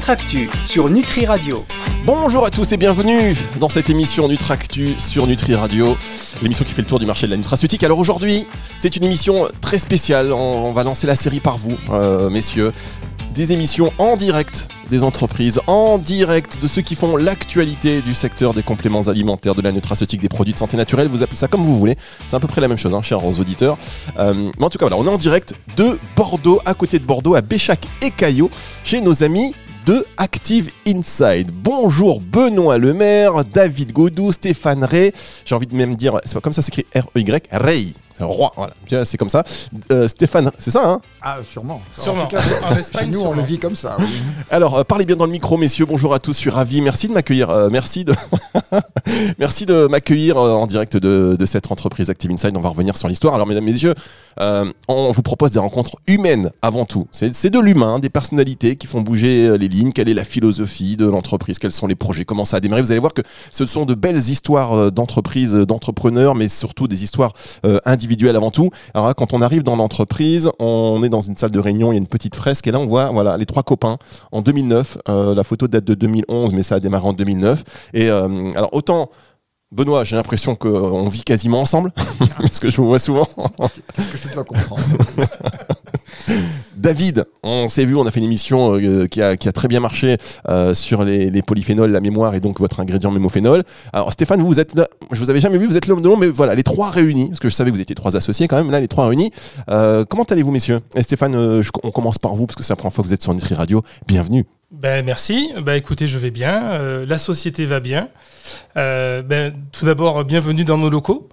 Nutractu sur Nutri Radio. Bonjour à tous et bienvenue dans cette émission Nutractu sur Nutri Radio, l'émission qui fait le tour du marché de la nutraceutique. Alors aujourd'hui, c'est une émission très spéciale. On va lancer la série par vous, euh, messieurs. Des émissions en direct des entreprises, en direct de ceux qui font l'actualité du secteur des compléments alimentaires, de la nutraceutique, des produits de santé naturelle. Vous appelez ça comme vous voulez. C'est à peu près la même chose, hein, chers auditeurs. Euh, mais en tout cas, voilà, on est en direct de Bordeaux, à côté de Bordeaux, à Béchac et Caillot, chez nos amis de Active Inside. Bonjour Benoît Lemaire, David Godou, Stéphane Ray. J'ai envie de même dire, c'est pas comme ça s'écrit R-E-Y, Ray. C'est un roi, voilà. C'est comme ça. Euh, Stéphane, c'est ça, hein Ah, sûrement. Sûrement. En tout cas, En Espagne, chez nous, on le vit comme ça. oui. Alors, euh, parlez bien dans le micro, messieurs. Bonjour à tous. Je suis ravi. Merci de m'accueillir. Euh, merci de, merci de m'accueillir euh, en direct de, de cette entreprise Active Inside. On va revenir sur l'histoire. Alors, mesdames, messieurs, euh, on vous propose des rencontres humaines avant tout. C'est de l'humain, des personnalités qui font bouger euh, les lignes. Quelle est la philosophie de l'entreprise? Quels sont les projets? Comment ça a démarré? Vous allez voir que ce sont de belles histoires euh, d'entreprises, euh, d'entrepreneurs, mais surtout des histoires euh, individuelles avant tout. Alors là, quand on arrive dans l'entreprise, on est dans une salle de réunion, il y a une petite fresque, et là on voit voilà les trois copains en 2009. Euh, la photo date de 2011, mais ça a démarré en 2009. Et euh, alors autant Benoît, j'ai l'impression qu'on vit quasiment ensemble, parce que je vous vois souvent. Qu'est-ce que tu dois comprendre? David, on s'est vu, on a fait une émission euh, qui, a, très bien marché euh, sur les, polyphénols, la mémoire et donc votre ingrédient mémophénol. Alors Stéphane, vous, êtes là, je vous avais jamais vu, vous êtes l'homme de mais voilà, les trois réunis, parce que je savais que vous étiez trois associés quand même, là les trois réunis. Euh, comment allez-vous messieurs? Et Stéphane, on commence par vous, parce que c'est la première fois que vous êtes sur Nutri Radio. Bienvenue. Ben, merci. Ben, écoutez, je vais bien. La société va bien. Ben, tout d'abord, bienvenue dans nos locaux.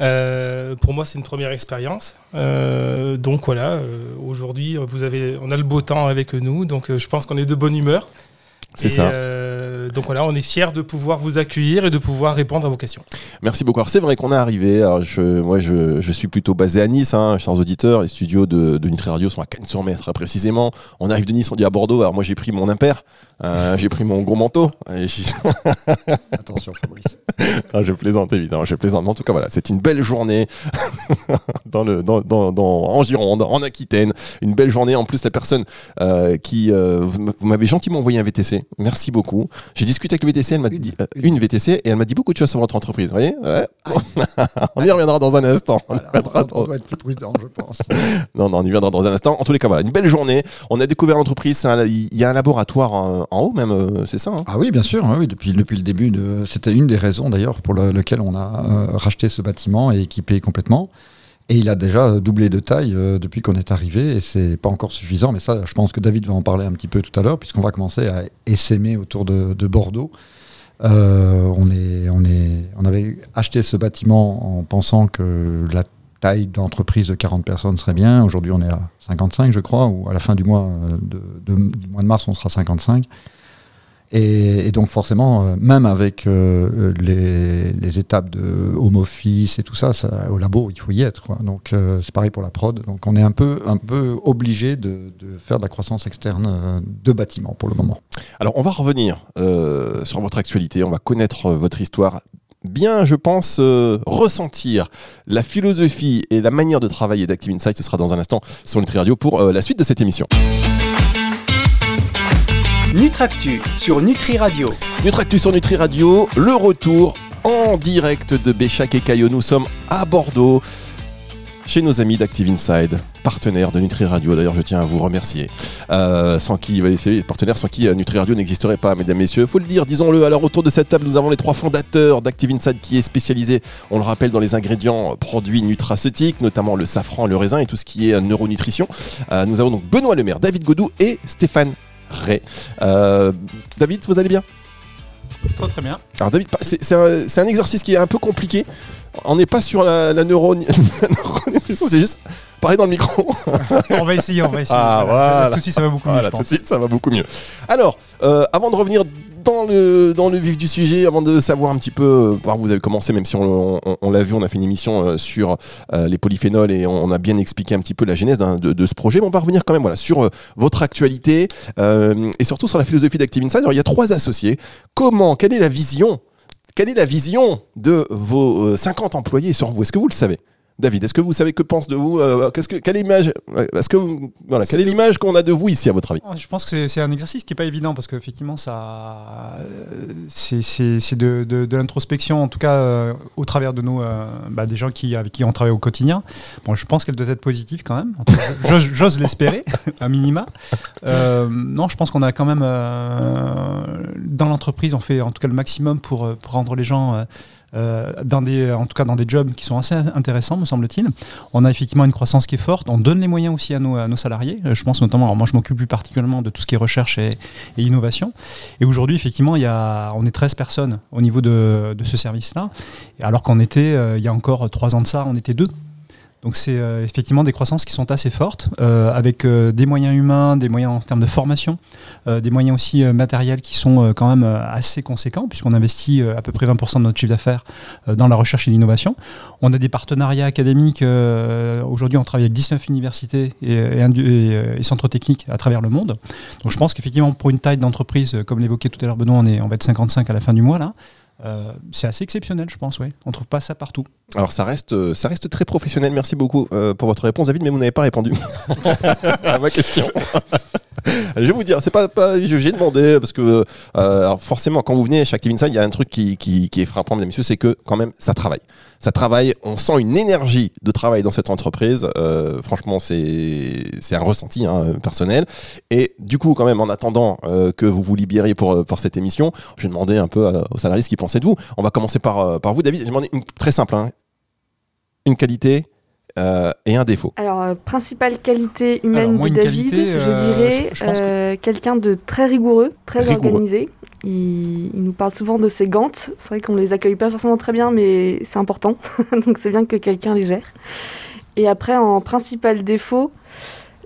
Euh, pour moi, c'est une première expérience. Euh, donc voilà, euh, aujourd'hui, vous avez, on a le beau temps avec nous, donc je pense qu'on est de bonne humeur. C'est ça. Euh, donc voilà, on est fiers de pouvoir vous accueillir et de pouvoir répondre à vos questions. Merci beaucoup. Alors c'est vrai qu'on est arrivé. Alors, je, moi, je, je suis plutôt basé à Nice, hein, chers auditeurs. Les studios de, de Nutri Radio sont à Cannes-sur-Mer, très précisément. On arrive de Nice, on dit à Bordeaux. Alors moi, j'ai pris mon impair, euh, j'ai pris mon gros manteau. Et Attention, Fabrice. Ah, je plaisante évidemment, je plaisante. Mais en tout cas, voilà, c'est une belle journée dans le, dans, dans, dans- en Gironde, en Aquitaine. Une belle journée. En plus, la personne euh, qui euh, vous m'avez gentiment envoyé un VTC. Merci beaucoup. J'ai discuté avec le VTC. Elle m'a Une. dit euh, une VTC et elle m'a dit beaucoup de choses sur votre entreprise. Vous voyez Ouais. On y reviendra dans un instant. On Voilà, reviendra on doit être plus prudent, je pense. non, non, on y viendra dans un instant. En tous les cas, voilà, une belle journée. On a découvert l'entreprise. Il y a un laboratoire en, en haut même, euh, c'est ça hein? Ah oui, bien sûr. oui, oui, depuis, depuis le début, de, c'était une des raisons d'ailleurs pour le- lequel on a euh, racheté ce bâtiment et équipé complètement. Et il a déjà doublé de taille euh, depuis qu'on est arrivé et c'est pas encore suffisant. Mais ça, je pense que David va en parler un petit peu tout à l'heure puisqu'on va commencer à essaimer autour de, de Bordeaux. Euh, on, est, on, est, on avait acheté ce bâtiment en pensant que la taille d'entreprise de 40 personnes serait bien. Aujourd'hui, on est à 55, je crois, ou à la fin du mois euh, de, de- du mois de mars, on sera 55. Et, donc forcément, euh, même avec euh, les, étapes de home office et tout ça, au labo, il faut y être. Donc euh, c'est pareil pour la prod. Donc on est un peu, un peu obligé de, faire de la croissance externe de bâtiments pour le moment. Alors, on va revenir sur votre actualité, on va connaître votre histoire. Bien, je pense, ressentir la philosophie et la manière de travailler d'Active Insight, ce sera dans un instant sur Nutri Radio pour la suite de cette émission. Nutractu sur Nutri Radio. Nutractu sur Nutri Radio, le retour en direct de Béchac et Caillot. Nous sommes à Bordeaux, chez nos amis d'Active Inside, partenaires de Nutri Radio. D'ailleurs, je tiens à vous remercier. Euh, sans qui, partenaires sans qui euh, Nutri Radio n'existerait pas, mesdames, messieurs. Faut le dire, disons-le. Alors, autour de cette table, nous avons les trois fondateurs d'Active Inside qui est spécialisé, on le rappelle, dans les ingrédients euh, produits nutraceutiques, notamment le safran, le raisin et tout ce qui est neuronutrition. Nous avons donc Benoît Lemaire, David Godou et Stéphane Ray. Euh, David, vous allez bien? Très très bien. alors David, un, c'est un exercice qui est un peu compliqué. On n'est pas sur la, la neuro- la neuronutrition, c'est juste parler dans le micro. On va essayer, on va essayer. Ah, voilà. Tout de suite, ça va beaucoup mieux, Voilà, je tout de pense. suite, ça va beaucoup mieux. Alors, euh, avant de revenir dans le, dans le vif du sujet, avant de savoir un petit peu, euh, alors vous avez commencé, même si on, on- on l'a vu, on a fait une émission euh, sur euh, les polyphénols et on, on a bien expliqué un petit peu la genèse de, de ce projet, mais on va revenir quand même voilà, sur euh, votre actualité euh, et surtout sur la philosophie d'Active Inside. Alors, il y a trois associés. Comment, quelle est la vision quelle est la vision de vos euh, 50 employés sur vous? Est-ce que vous le savez? David, est-ce que vous savez que pense de vous euh, Quelle image vous- voilà, Quelle est l'image qu'on a de vous ici, à votre avis? Je pense que c'est- un exercice qui n'est pas évident parce qu'effectivement, euh, c'est de, l'introspection, en tout cas euh, au travers de nous, euh, bah, des gens qui, avec qui on travaille au quotidien. Bon, je pense qu'elle doit être positive quand même. J'ose l'espérer, à minima. Euh, non, je pense qu'on a quand même, euh, dans l'entreprise, on fait en tout cas le maximum euh, pour rendre les gens. Euh, dans des, en tout cas dans des jobs qui sont assez intéressants, me semble-t-il. On a effectivement une croissance qui est forte. On donne les moyens aussi à nos, salariés. Euh, Je pense notamment, alors moi je m'occupe plus particulièrement de tout ce qui est recherche et, innovation. Et aujourd'hui, effectivement, il y a, on est 13 personnes au niveau de, ce service-là. Alors qu'on était, euh, il y a encore trois ans de ça, on était deux. Donc c'est euh, effectivement des croissances qui sont assez fortes, euh, avec euh, des moyens humains, des moyens en termes de formation, des moyens aussi matériels qui sont quand même assez conséquents, puisqu'on investit à peu près 20% de notre chiffre d'affaires dans la recherche et l'innovation. On a des partenariats académiques. Aujourd'hui, on travaille avec 19 universités et, centres techniques à travers le monde. Donc je pense qu'effectivement, pour une taille d'entreprise, comme l'évoquait tout à l'heure Benoît, on, est, on va être 55 à la fin du mois là. C'est assez exceptionnel, je pense. Ouais. On trouve pas ça partout. Alors ça reste, euh, ça reste très professionnel. Merci beaucoup euh, pour votre réponse, David, mais vous n'avez pas répondu à ma question. Je vais vous dire, c'est pas, pas j'ai demandé parce que euh, alors forcément quand vous venez chez Active Inside, il y a un truc qui, qui, qui est frappant, mesdames et messieurs, c'est que quand même ça travaille. Ça travaille, on sent une énergie de travail dans cette entreprise. Euh, franchement, c'est c'est un ressenti hein, personnel. Et du coup, quand même, en attendant euh, que vous vous libériez pour, pour cette émission, je vais demander un peu à- aux salariés ce qu'ils pensaient de vous. On va commencer par, euh, par vous, David. J'ai demandé une très simple, hein. Une qualité euh, et un défaut. Alors, euh, principale qualité humaine Alors, moi, de David, qualité, je euh, dirais je- je pense que- euh, quelqu'un de très rigoureux, très Rigoureux. organisé. Il, il nous parle souvent de ses gants. C'est vrai qu'on les accueille pas forcément très bien, mais c'est important. Donc, c'est bien que quelqu'un les gère. Et après, en principal défaut,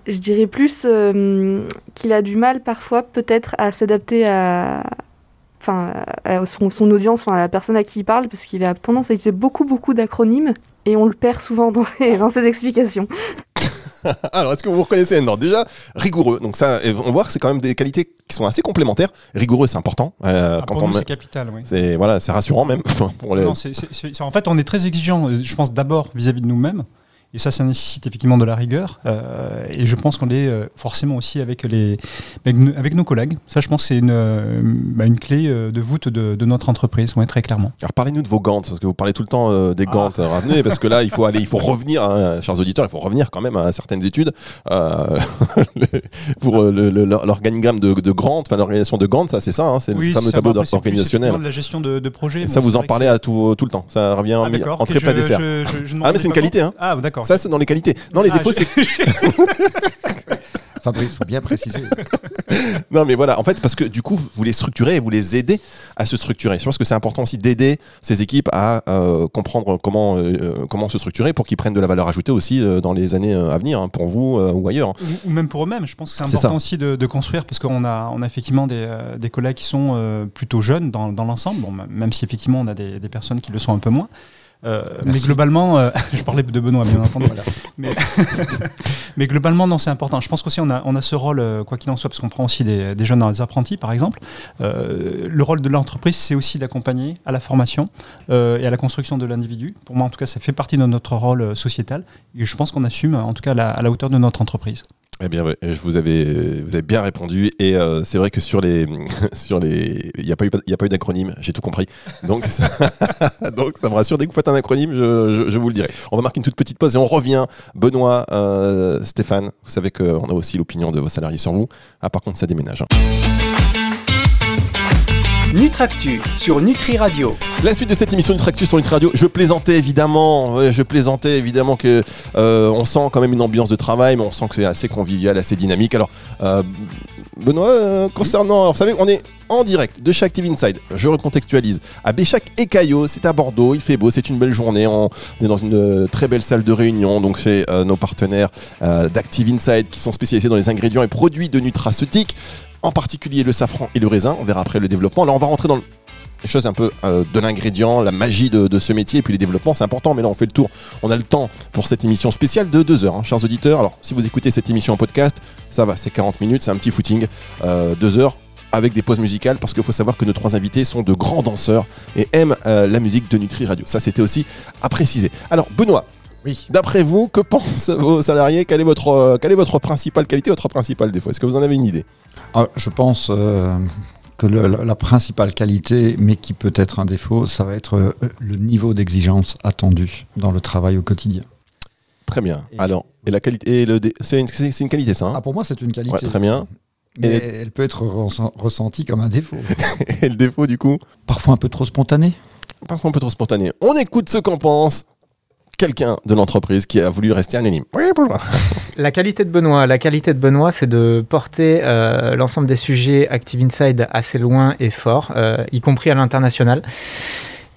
je dirais plus euh, qu'il a du mal parfois, peut-être, à s'adapter à. Enfin, à son, son audience, enfin, à la personne à qui il parle, parce qu'il a tendance à utiliser beaucoup, beaucoup d'acronymes, et on le perd souvent dans ses, dans ses explications. Alors, est-ce que vous vous reconnaissez Non, déjà, rigoureux. Donc ça, on voit que c'est quand même des qualités qui sont assez complémentaires. Rigoureux, c'est important. euh, Ah, quand pour on nous, met- c'est capital. Oui. c'est voilà, c'est rassurant même pour les. Non, c'est- c'est- c'est- en fait, on est très exigeant, euh, je pense, d'abord vis-à-vis de nous-mêmes. Et ça, ça nécessite effectivement de la rigueur. euh, et je pense qu'on est euh, forcément aussi avec, les, avec, nos- collègues. Ça, je pense que c'est une, euh, bah, une clé de voûte de, de notre entreprise, ouais, très clairement. Alors parlez-nous de vos gants, parce que vous parlez tout le temps euh, des gants. Ah. Revenez, parce que là, il faut aller, il faut revenir, hein, chers auditeurs, il faut revenir quand même à certaines études euh, pour l'organigramme de, de Grant, enfin l'organisation de Grant, ça c'est ça, hein, c'est le fameux tableau organisationnel. de la gestion de, de projet. Et bon, ça, vous en parlez à tout, tout le temps. Ça revient en Ah, d'accord, entrée plat dessert. je- je- je Ah, mais c'est une qualité, hein. Ah, d'accord. Ça, c'est dans les qualités. Non, les Ah, défauts, je- c'est Fabrice, faut bien préciser. Non, mais voilà, en fait, parce que du coup, vous les structurez et vous les aidez à se structurer. Je pense que c'est important aussi d'aider ces équipes à euh, comprendre comment, euh, comment se structurer pour qu'ils prennent de la valeur ajoutée aussi euh, dans les années euh, à venir, hein, pour vous euh, ou ailleurs. Ou- ou même pour eux-mêmes. Je pense que c'est C'est important ça. aussi de, de construire parce qu'on a, on a effectivement des, euh, des collègues qui sont euh, plutôt jeunes dans, dans l'ensemble, bon, même si effectivement on a des, des personnes qui le sont un peu moins. Euh, mais globalement, euh, je parlais de Benoît bien entendu. mais, mais globalement, non, c'est important. Je pense qu'aussi on a, on a ce rôle, euh, quoi qu'il en soit, parce qu'on prend aussi des, des jeunes apprentis, par exemple. Euh, le rôle de l'entreprise, c'est aussi d'accompagner à la formation euh, et à la construction de l'individu. Pour moi, en tout cas, ça fait partie de notre rôle euh, sociétal. Et je pense qu'on assume, en tout cas, la- à la hauteur de notre entreprise. Eh bien, je vous avais, vous avez bien répondu. Et euh, c'est vrai que sur les, sur les, il n'y a pas eu, a pas eu d'acronyme. J'ai tout compris. Donc, ça, donc, ça me rassure. Dès que vous faites un acronyme, je, je- je vous le dirai. On va marquer une toute petite pause et on revient. Benoît, euh, Stéphane, vous savez qu'on a aussi l'opinion de vos salariés sur vous. Ah, par contre, ça déménage. hein. Nutractu sur Nutri Radio. La suite de cette émission Nutractus sur Nutri Radio, je plaisantais évidemment, je plaisantais évidemment que euh, on sent quand même une ambiance de travail, mais on sent que c'est assez convivial, assez dynamique. Alors, euh, Benoît, euh, concernant, vous savez, on est en direct de chez Active Inside. Je recontextualise. À Béchac et Caillot, c'est à Bordeaux, il fait beau, c'est une belle journée. On est dans une très belle salle de réunion, donc c'est nos partenaires d'Active Inside qui sont spécialisés dans les ingrédients et produits de nutraceutiques, en particulier le safran et le raisin. On verra après le développement. Là, on va rentrer dans le les choses un peu euh, de l'ingrédient, la magie de, ce métier, et puis les développements, c'est important, mais là on fait le tour. On a le temps pour cette émission spéciale de 2 heures, hein, chers auditeurs. Alors, si vous écoutez cette émission en podcast, ça va, c'est 40 minutes, c'est un petit footing, 2 heures avec des pauses musicales, parce qu'il faut savoir que nos trois invités sont de grands danseurs et aiment euh, la musique de Nutri Radio. Ça, c'était aussi à préciser. Alors, Benoît, Oui. D'après vous, que pensent vos salariés? Quelle est, votre, euh, quelle est votre principale qualité, votre principal défaut Est-ce que vous en avez une idée? Ah, je pense euh, que le- la, la principale qualité, mais qui peut être un défaut, ça va être euh, le niveau d'exigence attendu dans le travail au quotidien. Très bien. Et- Alors, et la qualité, et le dé- c'est une, c'est- c'est une qualité ça hein? Ah, pour moi, c'est une qualité. Ouais, très bien. Mais Et- elle peut être ressent- ressentie comme un défaut. Et le défaut du coup? Parfois un peu trop spontané. Parfois un peu trop spontané. On écoute ce qu'en pense quelqu'un de l'entreprise qui a voulu rester anonyme. La qualité de Benoît, la qualité de Benoît, c'est de porter euh, l'ensemble des sujets Active Inside assez loin et fort, euh, y compris à l'international.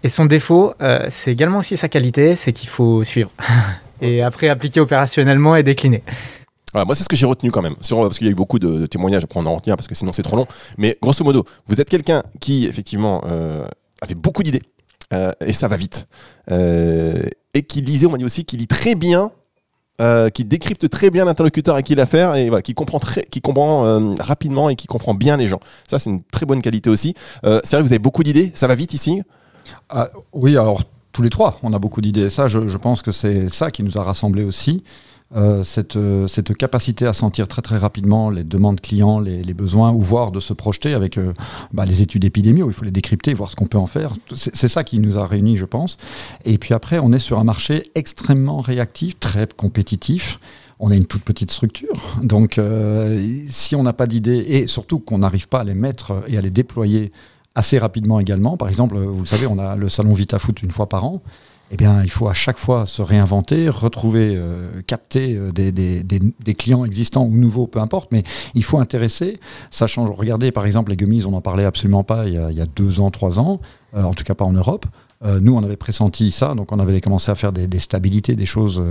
Et son défaut, euh, c'est également aussi sa qualité, c'est qu'il faut suivre. et après appliquer opérationnellement et décliner. Voilà, moi, c'est ce que j'ai retenu quand même, sur, parce qu'il y a eu beaucoup de, de témoignages, après on en retenir parce que sinon c'est trop long. Mais grosso modo, vous êtes quelqu'un qui, effectivement, avait beaucoup d'idées, euh, et ça va vite. Euh, et qui lisait, on m'a dit aussi, qui lit très bien, euh, qui décrypte très bien l'interlocuteur à qui il a affaire, et voilà, qui comprend, très, qui comprend euh, rapidement et qui comprend bien les gens. Ça, c'est une très bonne qualité aussi. Euh, c'est vrai vous avez beaucoup d'idées, ça va vite ici? Ah, oui, alors tous les trois, on a beaucoup d'idées. Ça, je pense que c'est ça qui nous a rassemblés aussi. Euh, cette, euh, cette capacité à sentir très très rapidement les demandes clients, les, les besoins, ou voir de se projeter avec euh, bah, les études épidémie où il faut les décrypter, voir ce qu'on peut en faire. C'est ça qui nous a réunis, je pense. Et puis après, on est sur un marché extrêmement réactif, très compétitif. On a une toute petite structure, donc si on n'a pas d'idées et surtout qu'on n'arrive pas à les mettre et à les déployer assez rapidement également. Par exemple, vous le savez, on a le salon VitaFoot une fois par an. Eh bien, il faut à chaque fois se réinventer, retrouver, euh, capter euh, des, clients existants ou nouveaux, peu importe, mais il faut intéresser. Ça. Regardez, par exemple, les gummies, on n'en parlait absolument pas il y a, deux ans, trois ans, euh, en tout cas pas en Europe. Nous, on avait pressenti ça, donc on avait commencé à faire des, stabilités, des choses.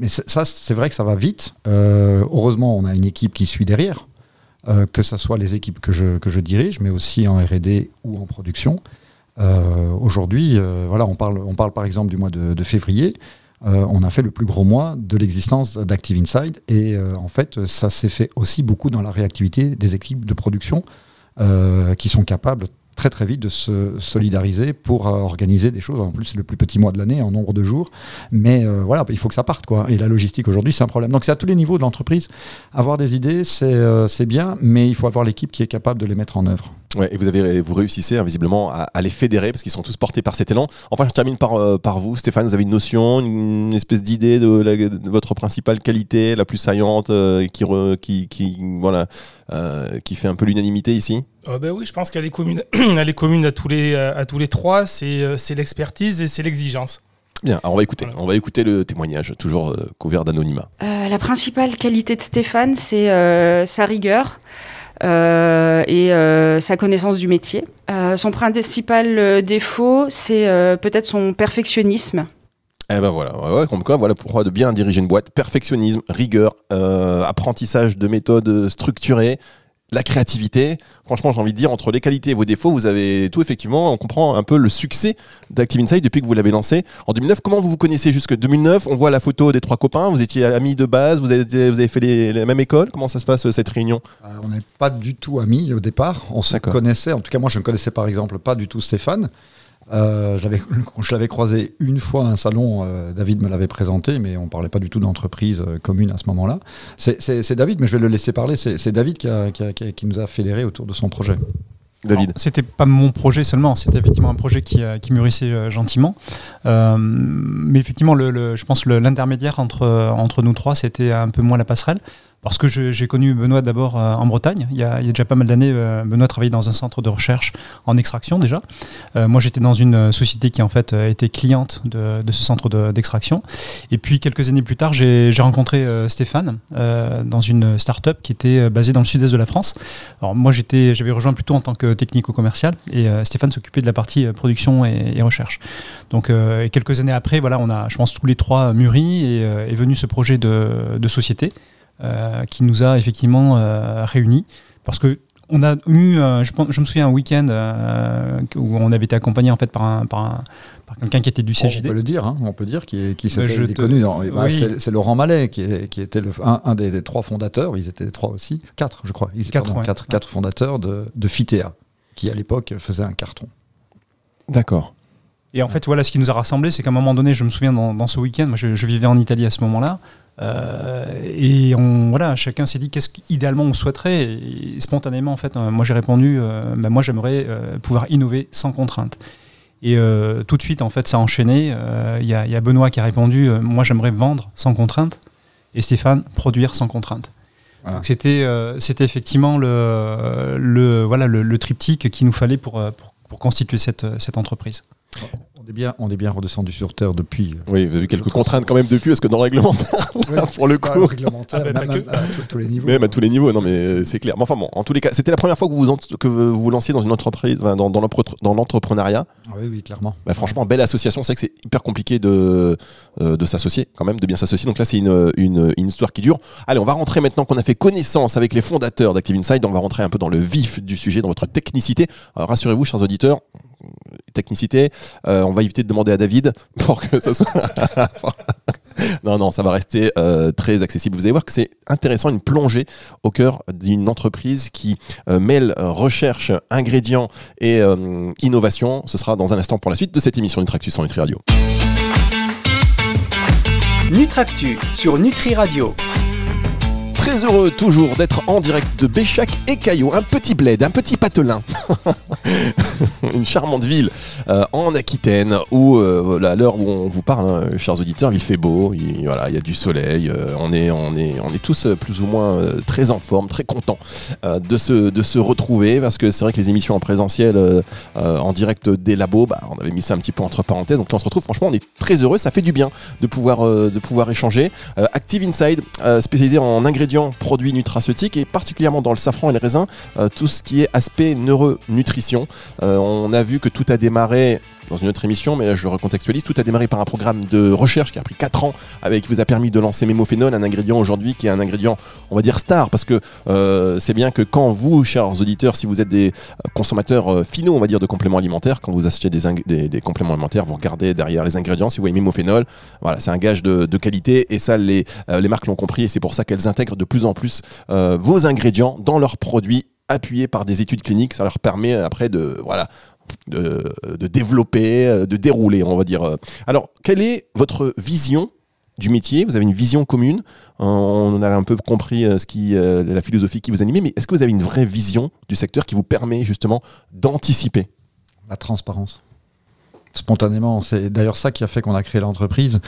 Mais ça, c'est vrai que ça va vite. Heureusement, on a une équipe qui suit derrière que ce soit les équipes que je, que je dirige, mais aussi en RD ou en production. Euh, Aujourd'hui, euh, voilà, on, parle, on parle par exemple du mois de, février. Euh, on a fait le plus gros mois de l'existence d'Active Inside et en fait, ça s'est fait aussi beaucoup dans la réactivité des équipes de production qui sont capables très très vite de se solidariser pour euh, organiser des choses. En plus, c'est le plus petit mois de l'année en nombre de jours, mais euh, voilà, il faut que ça parte quoi. Et la logistique aujourd'hui, c'est un problème. Donc c'est à tous les niveaux de l'entreprise. Avoir des idées, c'est euh, bien, mais il faut avoir l'équipe qui est capable de les mettre en œuvre. Ouais, et vous, avez, vous réussissez hein, visiblement à, à les fédérer parce qu'ils sont tous portés par cet élan. Enfin, je termine par, euh, par vous, Stéphane. Vous avez une notion, une, espèce d'idée de, votre principale qualité, la plus saillante, qui, qui, qui, voilà, euh, qui fait un peu l'unanimité ici Ah ben oui, je pense qu'elle est commune, elle est commune à tous les, à tous les trois. C'est euh, c'est l'expertise et c'est l'exigence. Bien, alors on va écouter. Voilà. On va écouter le témoignage, toujours euh, couvert d'anonymat. Euh, la principale qualité de Stéphane, c'est euh, sa rigueur euh, et euh, sa connaissance du métier. Euh, son principal défaut, c'est euh, peut-être son perfectionnisme. Eh ben voilà, ouais, comme quoi, voilà pourquoi de bien diriger une boîte. Perfectionnisme, rigueur, euh, apprentissage de méthodes structurées, la créativité. Franchement, j'ai envie de dire, entre les qualités et vos défauts, vous avez tout, effectivement. On comprend un peu le succès d'Active Inside depuis que vous l'avez lancé. En 2009, comment vous vous connaissez jusque 2009 On voit la photo des trois copains, vous étiez amis de base, vous avez, vous avez fait les, la même école. Comment ça se passe, cette réunion? Euh, on n'est pas du tout amis au départ. On se connaissait, en tout cas moi je ne connaissais par exemple pas du tout Stéphane. Euh, je l'avais- je l'avais croisé une fois à un salon, euh, David me l'avait présenté, mais on parlait pas du tout d'entreprise euh, commune à ce moment-là. C'est- C'est c'est David, mais je vais le laisser parler. C'est c'est David qui, a- qui a- qui a- qui nous a fédérés autour de son projet. David Alors, C'était pas mon projet seulement, c'était effectivement un projet qui, qui mûrissait euh, gentiment. Euh, mais effectivement, le, le- je pense le- l'intermédiaire entre, entre nous trois, c'était un peu moins la passerelle. Parce que j'ai connu Benoît d'abord euh, en Bretagne. Il y, a, déjà pas mal d'années, euh, Benoît travaillait dans un centre de recherche en extraction déjà. Euh, moi, j'étais dans une société qui en fait était cliente de, ce centre de- d'extraction. Et puis quelques années plus tard, j'ai rencontré Stéphane dans une start-up qui était basée dans le sud-est de la France. Alors moi j'étais, j'avais rejoint plutôt en tant que technico-commercial et Stéphane s'occupait de la partie production et, recherche. Donc et quelques années après, voilà, on a, je pense tous les trois mûri et est venu ce projet de, société qui nous a effectivement euh, réunis parce que on a eu, euh, je, pense, je me souviens un week-end euh, où on avait été accompagné en fait par un, par, un- par quelqu'un qui était du On CJD. peut le dire, hein, on peut dire qui, qui s'était- te- connu. bah, Oui. c'est- Laurent Mallet qui, est- qui était le- un, un des, des trois fondateurs. Ils étaient trois aussi, quatre, je crois. Ils étaient, Quatre, pardon, ouais. quatre, quatre fondateurs de, de Fitea, qui à l'époque faisait un carton. D'accord. Et en fait, voilà, ce qui nous a rassemblés, c'est qu'à un moment donné, je me souviens dans, dans ce week-end, moi je, je vivais en Italie à ce moment-là, euh, et on, voilà, chacun s'est dit qu'est-ce qu'idéalement on souhaiterait? Et spontanément, en fait, euh, moi j'ai répondu, euh, bah, moi j'aimerais pouvoir innover sans contrainte. Et tout de suite, en fait, ça a enchaîné. Il y, a- il y a Benoît qui a répondu, moi j'aimerais vendre sans contrainte. Et Stéphane, produire sans contrainte. Voilà. Donc c'était c'était effectivement le, le, voilà, le, le triptyque qu'il nous fallait pour, pour, pour constituer cette, cette entreprise. On est bien, on est bien redescendu sur terre depuis. euh, Oui, vous avez vu quelques contraintes quand même depuis, parce que dans le réglementaire, pour le coup, réglementaire, Ah, bah, même à, à tous- tous les niveaux. même à tous les niveaux, non mais c'est clair. Mais enfin bon, en tous les cas, c'était la première fois que vous vous, en- que vous vous lanciez dans une entreprise, dans, dans l'empre- dans l'entrepreneuriat. Ah oui, oui, clairement. Bah, franchement, belle association. C'est que c'est hyper compliqué de, euh, de s'associer, quand même, de bien s'associer. Donc là, c'est une, une, une histoire qui dure. Allez, on va rentrer maintenant qu'on a fait connaissance avec les fondateurs d'Active Inside. On va rentrer un peu dans le vif du sujet, dans votre technicité. Alors, rassurez-vous, chers auditeurs, technicité, euh, on va éviter de demander à David pour que ça soit. Non, non, ça va rester euh, très accessible. Vous allez voir que c'est intéressant, une plongée au cœur d'une entreprise qui euh, mêle recherche, ingrédients et innovation. Ce sera dans un instant pour la suite de cette émission Nutractus sur Nutri Radio. Nutractu sur Nutri Radio. Très heureux toujours d'être en direct de Béchac et Caillot, un petit bled, un petit patelin, une charmante ville euh, en Aquitaine où euh, à l'heure où on vous parle, hein, chers auditeurs, il fait beau, il, voilà, il y a du soleil, euh, on, est, on, est, on est tous plus ou moins très en forme, très contents de, se, de se retrouver parce que c'est vrai que les émissions en présentiel, en direct des labos, bah, on avait mis ça un petit peu entre parenthèses, donc là on se retrouve, franchement on est très heureux, ça fait du bien de pouvoir, de pouvoir échanger. Active Inside, spécialisé en ingrédients, produits nutraceutiques et particulièrement dans le safran et le raisin, euh, tout ce qui est aspect neuronutrition. Euh, on a vu que tout a démarré dans une autre émission, mais là je le recontextualise, tout a démarré par un programme de recherche qui a pris 4 ans, avec qui vous a permis de lancer Mémophénol, un ingrédient aujourd'hui qui est un ingrédient, on va dire star, parce que euh, c'est bien que quand vous, chers auditeurs, si vous êtes des euh, consommateurs euh, finaux, on va dire, de compléments alimentaires, quand vous achetez des, compléments alimentaires, vous regardez derrière les ingrédients, si vous voyez Mémophénol, voilà, c'est un gage de, qualité, et ça, les, les marques l'ont compris, et c'est pour ça qu'elles intègrent de plus en plus vos ingrédients dans leurs produits appuyés par des études cliniques, ça leur permet après de, voilà, de, de développer, euh, de dérouler, on va dire. Alors, quelle est votre vision du métier? Vous avez une vision commune. On a un peu compris euh, ce qui, euh, la philosophie qui vous animait, mais est-ce que vous avez une vraie vision du secteur qui vous permet justement d'anticiper? La transparence. Spontanément, c'est d'ailleurs ça qui a fait qu'on a créé l'entreprise,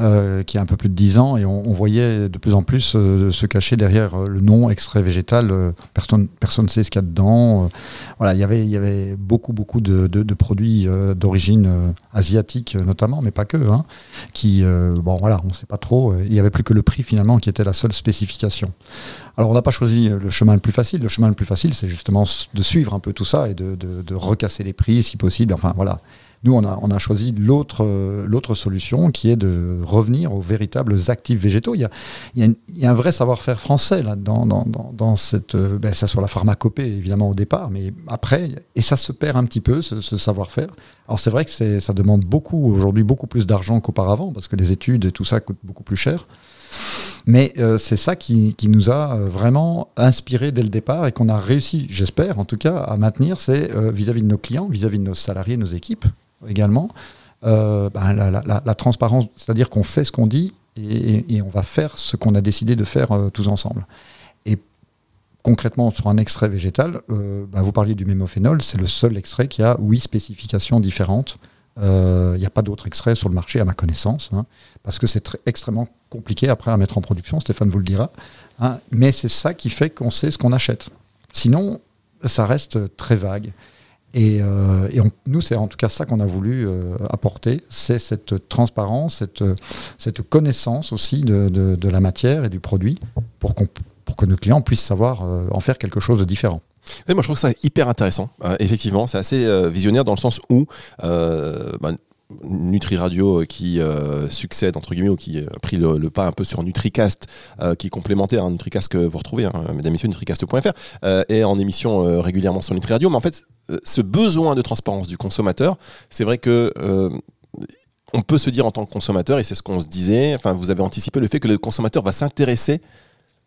euh, qui a un peu plus de 10 ans, et on, on voyait de plus en plus euh, se cacher derrière euh, le nom extrait végétal. euh, personne personne ne sait ce qu'il y a dedans. euh, voilà, il y avait- il y avait beaucoup, beaucoup de, de- de produits d'origine asiatique, notamment, mais pas que, hein, qui, bon, voilà, on ne sait pas trop. Il n'y avait plus que le prix, finalement, qui était la seule spécification. Alors, on n'a pas choisi le chemin le plus facile. Le chemin le plus facile, c'est justement de suivre un peu tout ça et de, de- de recasser les prix, si possible. Enfin, voilà. Nous, on a, on a choisi l'autre euh, l'autre solution qui est de revenir aux véritables actifs végétaux. Il y a, il y a un vrai savoir-faire français là-dedans, dans, dans, dans cette, euh, ben, ça sur la pharmacopée évidemment au départ, mais après, et ça se perd un petit peu, ce, savoir-faire. Alors c'est vrai que ça demande beaucoup, aujourd'hui, beaucoup plus d'argent qu'auparavant, parce que les études et tout ça coûtent beaucoup plus cher. Mais euh, c'est ça qui, qui nous a vraiment inspiré dès le départ et qu'on a réussi, j'espère en tout cas, à maintenir, c'est vis-à-vis de nos clients, vis-à-vis de nos salariés, nos équipes également, euh, ben, la, transparence, c'est-à-dire qu'on fait ce qu'on dit et, on va faire ce qu'on a décidé de faire euh, tous ensemble. Et concrètement, sur un extrait végétal, euh, ben, vous parliez du mémophénol, c'est le seul extrait qui a huit spécifications différentes. Il n'y a pas d'autres extraits sur le marché à ma connaissance, hein, parce que c'est extrêmement compliqué après à mettre en production, Stéphane vous le dira. hein. mais c'est ça qui fait qu'on sait ce qu'on achète. Sinon, ça reste très vague. Et, euh, nous, c'est en tout cas ça qu'on a voulu euh, apporter, c'est cette transparence, cette, connaissance aussi de, la matière et du produit pour, que nos clients puissent savoir euh, en faire quelque chose de différent. Moi, je trouve ça hyper intéressant. Effectivement, c'est assez visionnaire dans le sens où bah, Nutri Radio euh, qui euh, succède entre guillemets ou qui a pris le, pas un peu sur Nutricast euh, qui est complémentaire à Nutricast que vous retrouvez hein, mesdames et messieurs nutricast.fr euh, et en émission euh, régulièrement sur Nutri Radio. Mais en fait euh, ce besoin de transparence du consommateur c'est vrai que euh, on peut se dire en tant que consommateur et c'est ce qu'on se disait enfin vous avez anticipé le fait que le consommateur va s'intéresser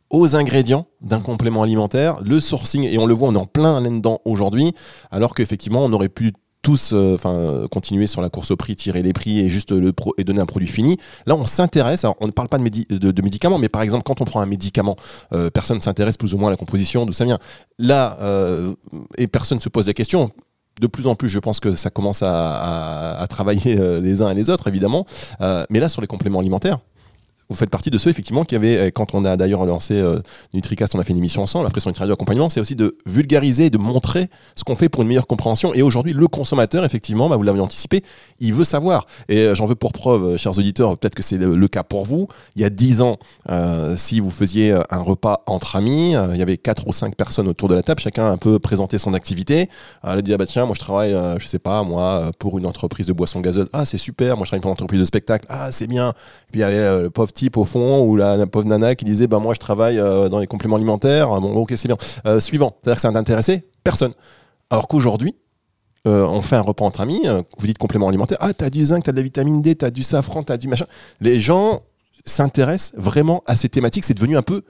aux ingrédients d'un complément alimentaire, le sourcing, et on le voit, on est en plein là-dedans aujourd'hui, alors qu'effectivement, on aurait pu tous euh, enfin continuer sur la course au prix, tirer les prix et juste le pro et donner un produit fini. Là, on s'intéresse, on ne parle pas de, médi- de, de médicaments, mais par exemple, quand on prend un médicament, euh, personne s'intéresse plus ou moins à la composition, d'où ça vient. Là, euh, et personne se pose la question. De plus en plus, je pense que ça commence à, travailler euh, les uns et les autres, évidemment. Mais là, sur les compléments alimentaires, vous faites partie de ceux effectivement qui avaient, euh, quand on a d'ailleurs lancé euh, NutriCast, on a fait une émission ensemble, après sur NutriRadio Accompagnement, c'est aussi de vulgariser de montrer ce qu'on fait pour une meilleure compréhension. Et aujourd'hui, le consommateur, effectivement, bah, vous l'avez anticipé, il veut savoir. Et euh, j'en veux pour preuve, chers auditeurs, peut-être que c'est le, cas pour vous. Il y a 10 ans, si vous faisiez un repas entre amis, il y avait quatre ou cinq personnes autour de la table, chacun un peu présenté son activité. Elle dit, ah bah tiens, moi je travaille, je sais pas, moi, pour une entreprise de boissons gazeuses. Ah, c'est super, moi je travaille pour une entreprise de spectacle. Ah, c'est bien. Puis il y avait le pauvre au fond ou la, pauvre nana qui disait bah moi je travaille euh, dans les compléments alimentaires. Ah, Bon, ok, c'est bien. Euh, suivant, c'est-à-dire que ça n'intéressait personne. Alors qu'aujourd'hui, euh, on fait un repas entre amis, vous dites complément alimentaire, ah t'as du zinc, t'as de la vitamine D, t'as du safran, t'as du machin. Les gens s'intéressent vraiment à ces thématiques. C'est devenu un peu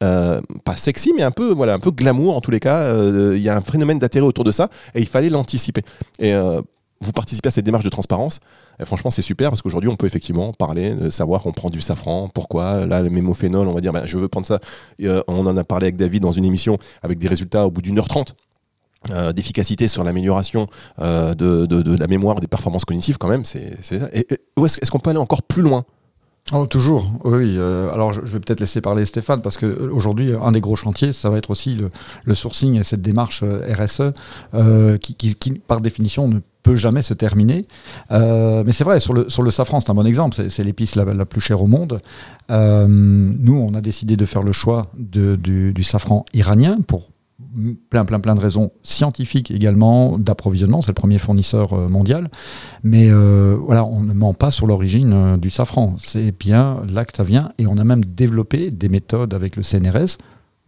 pas sexy, mais un peu voilà, un peu glamour en tous les cas. Il y a un phénomène d'intérêt autour de ça et il fallait l'anticiper. Et vous participez à cette démarche de transparence. Et franchement, c'est super parce qu'aujourd'hui, on peut effectivement parler, de savoir qu'on prend du safran, pourquoi. Là, le mémophénol, on va dire, bah, je veux prendre ça. Euh, on en a parlé avec David dans une émission avec des résultats au bout d'une heure trente. euh, d'efficacité sur l'amélioration euh, de, la mémoire, des performances cognitives, quand même, c'est est-ce qu'on peut aller encore plus loin Oh, toujours, oui. euh, alors, je, vais peut-être laisser parler Stéphane, parce qu'aujourd'hui, un des gros chantiers, ça va être aussi le, sourcing et cette démarche euh, RSE, euh, qui, par définition, ne peut jamais se terminer. Euh, mais c'est vrai, sur le, sur le safran, c'est un bon exemple, c'est- l'épice la, plus chère au monde. Euh, nous, on a décidé de faire le choix du, du safran iranien pour plein, plein, plein de raisons scientifiques également, d'approvisionnement, c'est le premier fournisseur euh, mondial. Mais euh, voilà, on ne ment pas sur l'origine euh, du safran. C'est bien là que vient. Et on a même développé des méthodes avec le CNRS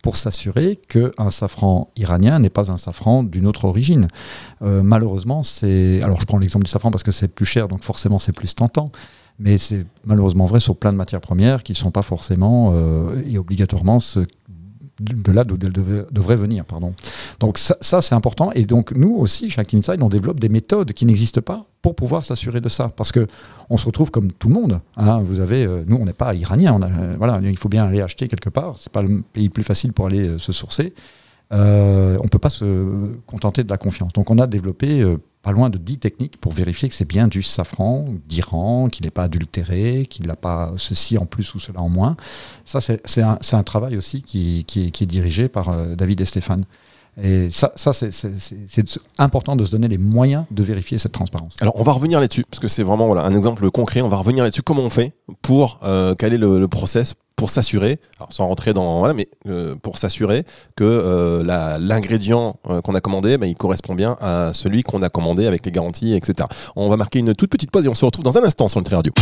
pour s'assurer qu'un safran iranien n'est pas un safran d'une autre origine. Malheureusement, c'est. Alors, je prends l'exemple du safran parce que c'est plus cher, donc forcément, c'est plus tentant. Mais c'est malheureusement vrai sur plein de matières premières qui ne sont pas forcément et obligatoirement ce de là d'où elles devaient- devraient venir. Pardon. Donc ça, c'est important. Et donc nous aussi, chez Active Inside, on développe des méthodes qui n'existent pas pour pouvoir s'assurer de ça. Parce que on se retrouve comme tout le monde. hein. Vous avez, euh, nous, on n'est pas iranien. On a, euh, voilà, il faut bien aller acheter quelque part. C'est pas le pays le plus facile pour aller euh, se sourcer. On peut pas se contenter de la confiance. Donc on a développé pas loin de 10 techniques pour vérifier que c'est bien du safran d'Iran, qu'il n'est pas adultéré, qu'il n'a pas ceci en plus ou cela en moins. Ça, c'est un, travail aussi qui, qui est dirigé par euh, David et Stéphane. Et ça, ça c'est- c'est c'est- c'est important de se donner les moyens de vérifier cette transparence. Alors, on va revenir là-dessus, parce que c'est vraiment voilà, un exemple concret. On va revenir là-dessus. Comment on fait pour euh, quel est le, le process pour s'assurer, alors sans rentrer dans voilà, mais euh, pour s'assurer que euh, la- l'ingrédient euh, qu'on a commandé, ben, il correspond bien à celui qu'on a commandé avec les garanties, etc. On va marquer une toute petite pause et on se retrouve dans un instant sur Nutri Radio.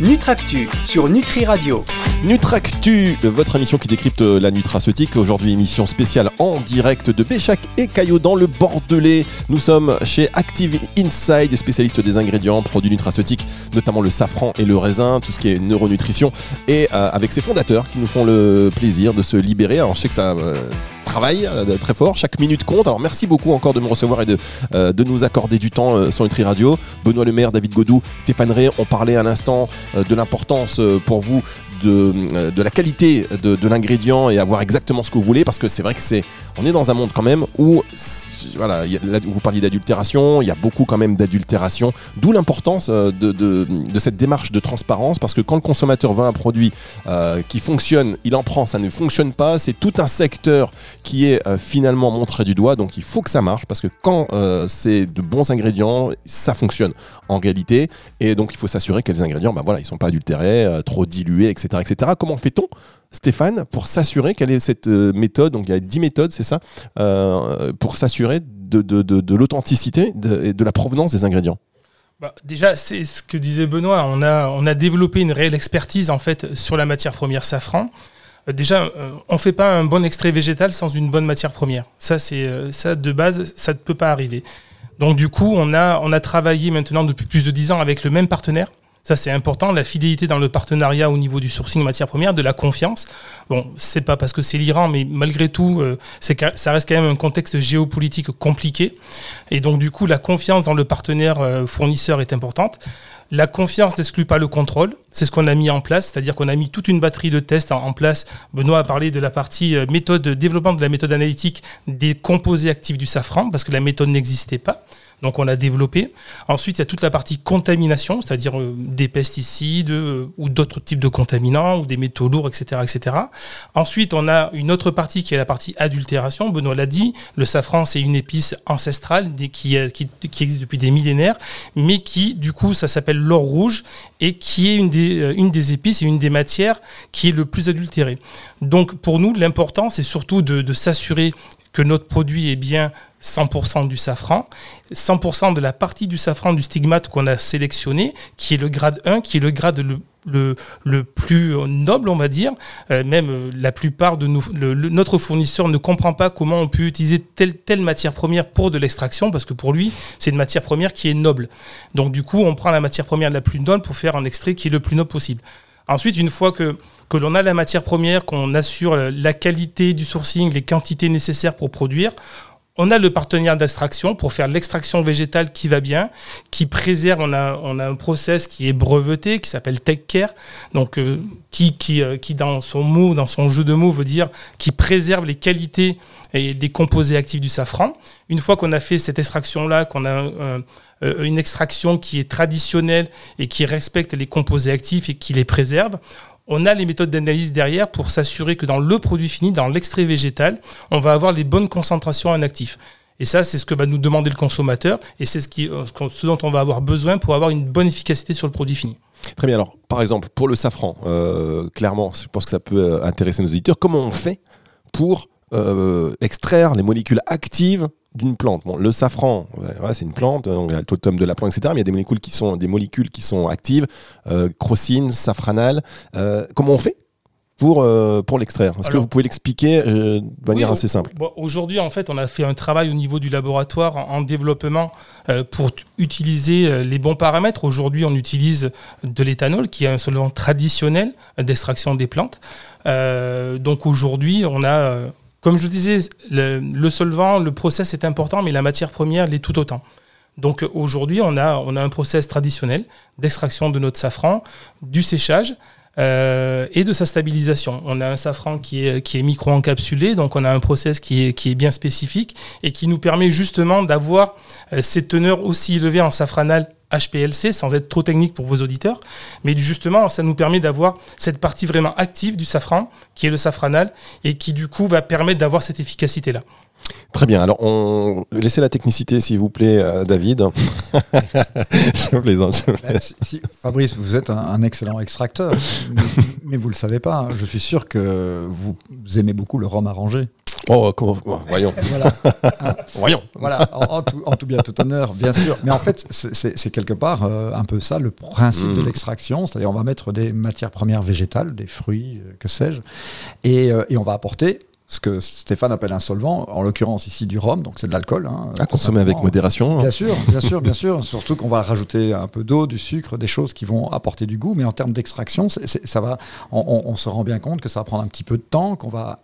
Nutractu sur Nutri Radio. Nutractu, votre émission qui décrypte la nutraceutique. Aujourd'hui, émission spéciale en direct de Béchac et Caillot dans le Bordelais. Nous sommes chez Active Inside, spécialiste des ingrédients, produits nutraceutiques, notamment le safran et le raisin, tout ce qui est neuronutrition. Et euh, avec ses fondateurs qui nous font le plaisir de se libérer. Alors, je sais que ça. euh, travaille euh, très fort, chaque minute compte. Alors merci beaucoup encore de me recevoir et de, euh, nous accorder du temps euh, sur Nutri Radio. Benoît Lemaire, David Godou, Stéphane Ray, on parlait à l'instant euh, de l'importance euh, pour vous de, euh, de la qualité de, l'ingrédient et avoir exactement ce que vous voulez parce que c'est vrai que c'est on est dans un monde quand même où voilà vous parliez d'adultération il y a beaucoup quand même d'adultération d'où l'importance euh, de, cette démarche de transparence parce que quand le consommateur veut un produit euh, qui fonctionne il en prend ça ne fonctionne pas c'est tout un secteur qui est finalement montré du doigt donc il faut que ça marche parce que quand c'est de bons ingrédients ça fonctionne en réalité et donc il faut s'assurer que les ingrédients bah voilà ils sont pas adultérés trop dilués etc comment fait-on Stéphane, pour s'assurer quelle est cette euh, méthode, donc il y a 10 méthodes, c'est ça, euh, pour s'assurer de, l'authenticité et de la provenance des ingrédients? Bah, déjà, c'est ce que disait Benoît. On a, développé une réelle expertise en fait sur la matière première safran. Euh, Déjà, on fait pas un bon extrait végétal sans une bonne matière première. Ça, c'est de base, ça ne peut pas arriver. Donc du coup, on a, travaillé maintenant depuis plus de 10 ans avec le même partenaire. Ça, c'est important. La fidélité dans le partenariat au niveau du sourcing matière première, de la confiance. Bon, c'est pas parce que c'est l'Iran, mais malgré tout, euh, ça reste quand même un contexte géopolitique compliqué. Et donc, du coup, la confiance dans le partenaire euh, fournisseur est importante. La confiance n'exclut pas le contrôle. C'est ce qu'on a mis en place, c'est-à-dire qu'on a mis toute une batterie de tests en, place. Benoît a parlé de la partie euh, méthode, développement de la méthode analytique des composés actifs du safran, parce que la méthode n'existait pas. Donc on a développé. Ensuite, il y a toute la partie contamination, c'est-à-dire euh, des pesticides euh, ou d'autres types de contaminants ou des métaux lourds, etc., etc. Ensuite, on a une autre partie qui est la partie adultération. Benoît l'a dit, le safran, c'est une épice ancestrale qui, existe depuis des millénaires, mais qui, du coup, ça s'appelle l'or rouge et qui est une des, euh, une des épices et une des matières qui est le plus adultérée. Donc pour nous, l'important, c'est surtout de s'assurer que notre produit est bien 100% du safran, 100% de la partie du safran du stigmate qu'on a sélectionné, qui est le grade 1, qui est le grade le, plus noble, on va dire. Euh, même euh, la plupart de nous, notre fournisseur ne comprend pas comment on peut utiliser telle, telle matière première pour de l'extraction, parce que pour lui, c'est une matière première qui est noble. Donc du coup, on prend la matière première la plus noble pour faire un extrait qui est le plus noble possible. Ensuite, une fois que, l'on a la matière première, qu'on assure la qualité du sourcing, les quantités nécessaires pour produire, on a le partenaire d'extraction pour faire l'extraction végétale qui va bien, qui préserve. On a, un process qui est breveté, qui s'appelle Tech Care, euh, euh, qui, dans son mot, dans son jeu de mots, veut dire qui préserve les qualités des composés actifs du safran. Une fois qu'on a fait cette extraction-là, qu'on a euh, une extraction qui est traditionnelle et qui respecte les composés actifs et qui les préserve, on a les méthodes d'analyse derrière pour s'assurer que dans le produit fini, dans l'extrait végétal, on va avoir les bonnes concentrations en actifs. Et ça, c'est ce que va nous demander le consommateur et c'est ce, euh, dont on va avoir besoin pour avoir une bonne efficacité sur le produit fini. Très bien. Alors, par exemple, pour le safran, euh, clairement, je pense que ça peut euh, intéresser nos auditeurs. Comment on fait pour extraire les molécules actives d'une plante. Bon, le safran, c'est une plante, il y a le totem de la plante, etc. Mais il y a des molécules qui sont, des molécules qui sont actives, euh, crocine, safranal. Euh, comment on fait pour, euh, pour l'extraire? Est-ce que vous pouvez l'expliquer de manière assez simple? Aujourd'hui, en fait, on a fait un travail au niveau du laboratoire en, développement pour utiliser les bons paramètres. Aujourd'hui, on utilise de l'éthanol, qui est un solvant traditionnel d'extraction des plantes. donc aujourd'hui, on a comme je vous disais, le, solvant, le process est important, mais la matière première l'est tout autant. Donc aujourd'hui, on a, on a un process traditionnel d'extraction de notre safran, du séchage euh, et de sa stabilisation. On a un safran qui est, qui est micro-encapsulé, donc on a un process qui est, qui est bien spécifique et qui nous permet justement d'avoir euh, ces teneurs aussi élevées en safranal HPLC sans être trop technique pour vos auditeurs, mais justement ça nous permet d'avoir cette partie vraiment active du safran qui est le safranal et qui du coup va permettre d'avoir cette efficacité là. Très bien. Alors, on laissez la technicité, s'il vous plaît, à David. je plaisante. Bah, Fabrice, vous êtes un, excellent extracteur, mais vous le savez pas. Hein. Je suis sûr que vous aimez beaucoup le rhum arrangé. Oh, voyons. Voilà. voyons. Voilà, en, tout, bien, tout honneur, bien sûr. Mais en fait, c'est quelque part euh, un peu ça le principe de mm. l'extraction. C'est-à-dire, on va mettre des matières premières végétales, des fruits, euh, que sais-je, et, euh, et, on va apporter ce que Stéphane appelle un solvant, en l'occurrence ici du rhum, donc c'est de l'alcool. Hein, à consommer avec modération. Bien sûr, bien sûr, bien sûr. Surtout qu'on va rajouter un peu d'eau, du sucre, des choses qui vont apporter du goût, mais en termes d'extraction, ça va. On, se rend bien compte que ça va prendre un petit peu de temps, qu'on va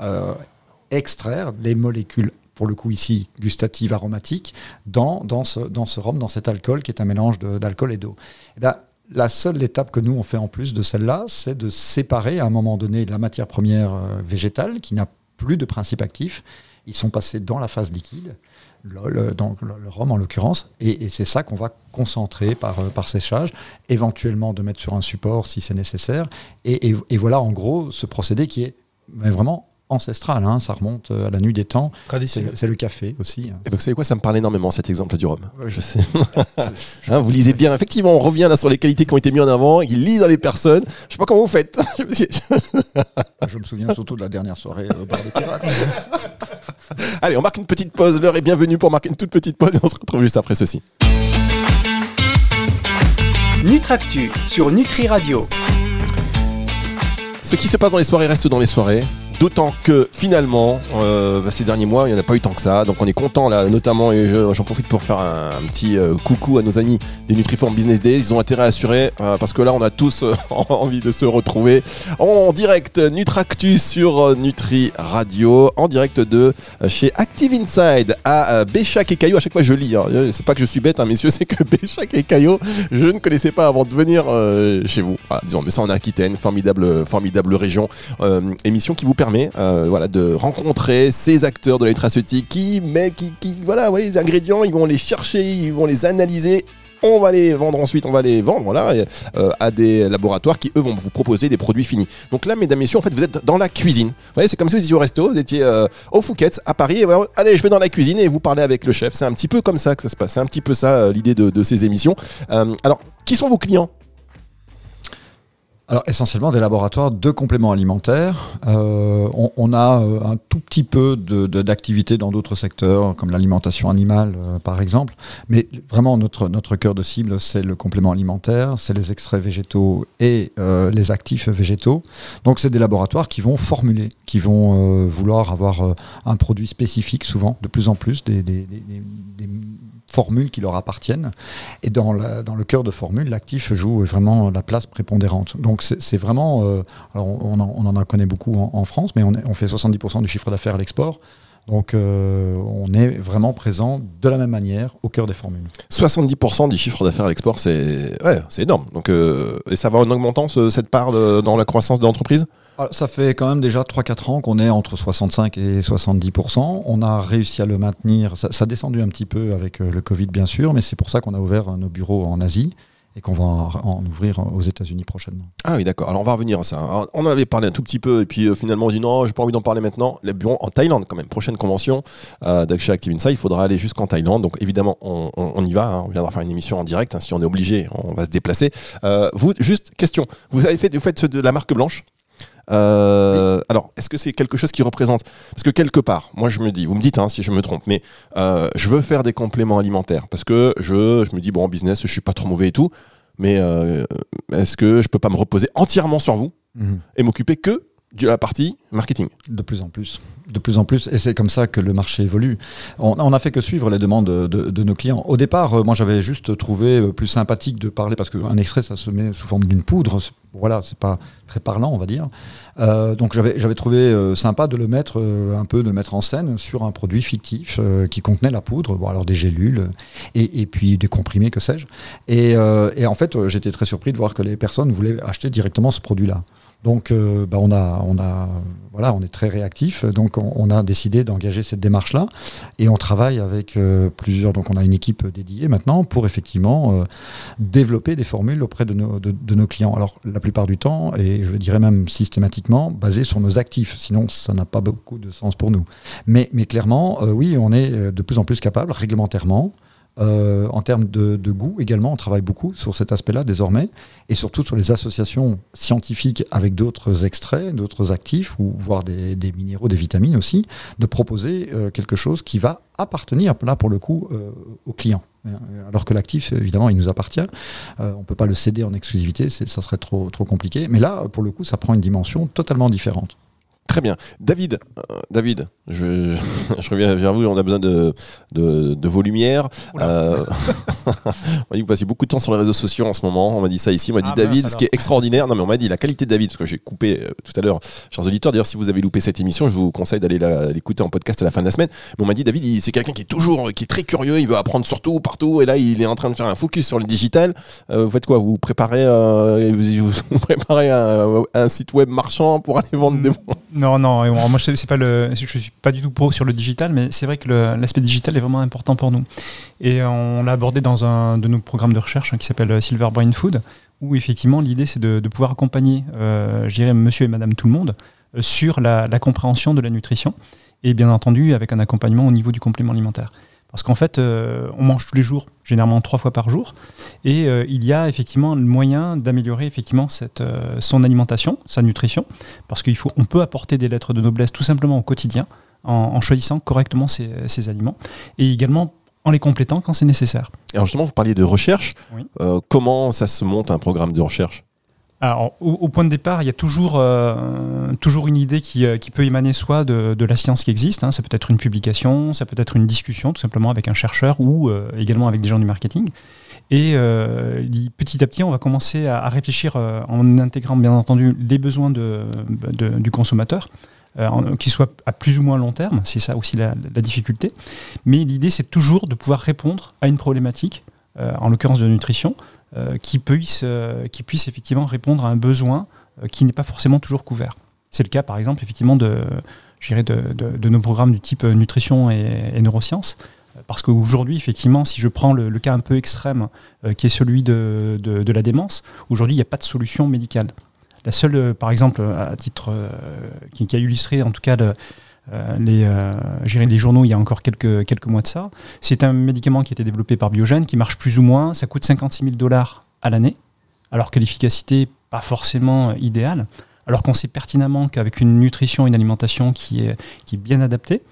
extraire les molécules pour le coup ici gustatives, aromatiques, dans, dans, ce, dans ce rhum, dans cet alcool qui est un mélange d'alcool et d'eau. Eh la seule étape que nous on fait en plus de celle-là, c'est de séparer à un moment donné la matière première euh, végétale qui n'a plus de principe actif. Ils sont passés dans la phase liquide, le, donc le, rhum en l'occurrence, et, c'est ça qu'on va concentrer par, euh, par séchage, éventuellement de mettre sur un support si c'est nécessaire. Et, voilà en gros ce procédé qui est vraiment ancestral, hein, ça remonte euh, à la nuit des temps. C'est le, café aussi. Et vous savez quoi, ça me parlait énormément cet exemple du rhum. Je sais. Hein, vous lisez bien, effectivement, on revient là sur les qualités qui ont été mises en avant, il lit dans les personnes. Je sais pas comment vous faites. Je me souviens surtout de la dernière soirée au bar des pirates. Allez, on marque une petite pause. L'heure est bienvenue pour marquer une toute petite pause et on se retrouve juste après ceci. Nutractu sur Nutri Radio. Ce qui se passe dans les soirées reste dans les soirées. D'autant que finalement, euh, bah, ces derniers mois, il n'y en a pas eu tant que ça. Donc on est content là, notamment, et je- j'en profite pour faire un, petit euh, coucou à nos amis des Nutriform Business Days. Ils ont intérêt à assurer euh, parce que là, on a tous envie de se retrouver en direct Nutractus sur Nutri Radio, en direct de chez Active Inside à Béchac et Caillot. À chaque fois, je lis. hein. C'est pas que je suis bête, hein, messieurs, c'est que Béchac et Caillot, je ne connaissais pas avant de venir chez vous. Disons, mais ça en Aquitaine, formidable, formidable région. Émission qui vous permet euh, voilà, de rencontrer ces acteurs de la qui, mais qui, voilà, voilà, les ingrédients, ils vont les chercher, ils vont les analyser. On va les vendre ensuite, on va les vendre voilà, et, euh, à des laboratoires qui, eux, vont vous proposer des produits finis. Donc là, mesdames, messieurs, en fait, vous êtes dans la cuisine. C'est comme si vous étiez au resto, vous étiez euh, au Fouquet's à Paris, et allez, je vais dans la cuisine et vous parlez avec le chef. C'est un petit peu comme ça que ça se passe. C'est un petit peu ça, l'idée de, ces émissions. Alors, qui sont vos clients? Alors essentiellement des laboratoires de compléments alimentaires. Euh, on, on a euh, un tout petit peu de- de- d'activité dans d'autres secteurs, comme l'alimentation animale euh, par exemple. Mais vraiment notre, notre cœur de cible, c'est le complément alimentaire, c'est les extraits végétaux et euh, les actifs végétaux. Donc c'est des laboratoires qui vont formuler, qui vont vouloir avoir un produit spécifique souvent, de plus en plus, des formules qui leur appartiennent. Et dans, dans le cœur de formule, l'actif joue vraiment la place prépondérante. Donc c'est vraiment, euh, alors on, en, on en connaît beaucoup en, France, mais on, fait 70% du chiffre d'affaires à l'export. Donc euh, on est vraiment présent de la même manière au cœur des formules. 70% du chiffre d'affaires à l'export, c'est ouais, énorme. Donc, euh, et ça va en augmentant ce- cette part dans la croissance de l'entreprise? Ça fait quand même déjà 3-4 ans qu'on est entre 65 et 70%. On a réussi à le maintenir. Ça, a descendu un petit peu avec euh, le Covid, bien sûr, mais c'est pour ça qu'on a ouvert euh, nos bureaux en Asie et qu'on va en, ouvrir aux États-Unis prochainement. Ah oui, d'accord. Alors on va revenir à ça. Alors, on en avait parlé un tout petit peu, et puis euh, finalement on dit non, j'ai pas envie d'en parler maintenant. Les bureaux en Thaïlande, quand même. Prochaine convention euh, Active Insight, il faudra aller jusqu'en Thaïlande. Donc évidemment, on, on- y va. hein. On viendra faire une émission en direct. hein. Si on est obligé, on va se déplacer. Euh, vous, juste question. Vous avez fait, vous faites de la marque blanche? Euh, Alors, est-ce que c'est quelque chose qui représente Parce que quelque part, moi je me dis, vous me dites hein, si je me trompe, mais euh, je veux faire des compléments alimentaires parce que je, je me dis bon en business, je suis pas trop mauvais et tout, mais euh, est-ce que je peux pas me reposer entièrement sur vous et m'occuper que de la partie marketing De plus en plus. De plus en plus. Et c'est comme ça que le marché évolue. On n'a fait que suivre les demandes de, nos clients. Au départ, euh, moi, j'avais juste trouvé euh, plus sympathique de parler parce qu'un extrait, ça se met sous forme d'une poudre. Voilà, c'est pas très parlant, on va dire. Euh, donc, j'avais trouvé sympa de le mettre un peu, de le mettre en scène sur un produit fictif qui contenait la poudre. Bon, alors des gélules et, puis des comprimés, que sais-je. Et, en fait, j'étais très surpris de voir que les personnes voulaient acheter directement ce produit-là. Donc, euh, bah, on a, on a, voilà, on est très réactif. Donc, on, a décidé d'engager cette démarche-là, et on travaille avec euh, plusieurs. Donc, on a une équipe dédiée maintenant pour effectivement euh, développer des formules auprès de nos, de, nos clients. Alors, la plupart du temps, et je dirais même systématiquement, basé sur nos actifs. Sinon, ça n'a pas beaucoup de sens pour nous. Mais, mais clairement, oui, on est de plus en plus capable, réglementairement. Euh, en termes de, goût également, on travaille beaucoup sur cet aspect-là désormais et surtout sur les associations scientifiques avec d'autres extraits, d'autres actifs, ou voire des, minéraux, des vitamines aussi, de proposer euh, quelque chose qui va appartenir, là pour le coup, euh, au client. Alors que l'actif, évidemment, il nous appartient. On ne peut pas le céder en exclusivité, ça serait trop, trop compliqué. Mais là, pour le coup, ça prend une dimension totalement différente. Très bien. David, euh, David, je, je reviens vers vous, on a besoin de, de, de vos lumières. Euh, on m'a dit que vous passez beaucoup de temps sur les réseaux sociaux en ce moment. On m'a dit ça ici. On m'a dit Ah, David, ce qui est extraordinaire. Non, mais on m'a dit la qualité de David, parce que j'ai coupé euh, tout à l'heure, chers auditeurs. D'ailleurs, si vous avez loupé cette émission, je vous conseille d'aller l'écouter en podcast à la fin de la semaine. Mais on m'a dit David, c'est quelqu'un qui est toujours, qui est très curieux, il veut apprendre sur tout, partout. Et là, il est en train de faire un focus sur le digital. Euh, vous faites quoi? Vous préparez, euh, vous, vous préparez un, un site web marchand pour aller vendre des Non, non, moi je je suis pas du tout pro sur le digital, mais c'est vrai que l'aspect digital est vraiment important pour nous. Et on l'a abordé dans un de nos programmes de recherche hein, qui s'appelle euh, Silver Brain Food, où effectivement l'idée c'est de, pouvoir accompagner, euh, je dirais, monsieur et madame tout le monde euh, sur la compréhension de la nutrition, et bien entendu avec un accompagnement au niveau du complément alimentaire. Parce qu'en fait, euh, on mange tous les jours, généralement trois fois par jour, et euh, il y a effectivement le moyen d'améliorer effectivement cette, euh, son alimentation, sa nutrition, parce qu'il faut, on peut apporter des lettres de noblesse tout simplement au quotidien en, en choisissant correctement ses, ses aliments, et également en les complétant quand c'est nécessaire. Alors justement, vous parliez de recherche. Oui. Comment ça se monte un programme de recherche? Alors, au, point de départ, il y a toujours, euh, toujours une idée qui, euh, qui peut émaner soit de, de la science qui existe, hein, ça peut être une publication, ça peut être une discussion tout simplement avec un chercheur ou euh, également avec des gens du marketing. Et petit à petit, on va commencer à, réfléchir en intégrant bien entendu les besoins de, du consommateur, qu'ils soient à plus ou moins long terme, c'est ça aussi la, la difficulté. Mais l'idée, c'est toujours de pouvoir répondre à une problématique, en l'occurrence de nutrition, qui, puisse, euh, qui effectivement répondre à un besoin euh, qui n'est pas forcément toujours couvert. C'est le cas, par exemple, effectivement, de, de, de- nos programmes du type euh, nutrition et, neurosciences. Euh, Parce qu'aujourd'hui, effectivement, si je prends le, cas un peu extrême, euh, qui est celui de, de- la démence, aujourd'hui, il n'y a pas de solution médicale. La seule, euh, par exemple, à titre euh, qui, a illustré en tout cas euh, les, euh, je dirais les journaux il y a encore quelques, mois de ça, c'est un médicament qui a été développé par Biogen, qui marche plus ou moins, ça coûte 56 000 dollars à l'année, alors que l'efficacité pas forcément euh, idéale, alors qu'on sait pertinemment qu'avec une nutrition une alimentation qui est, bien adaptée,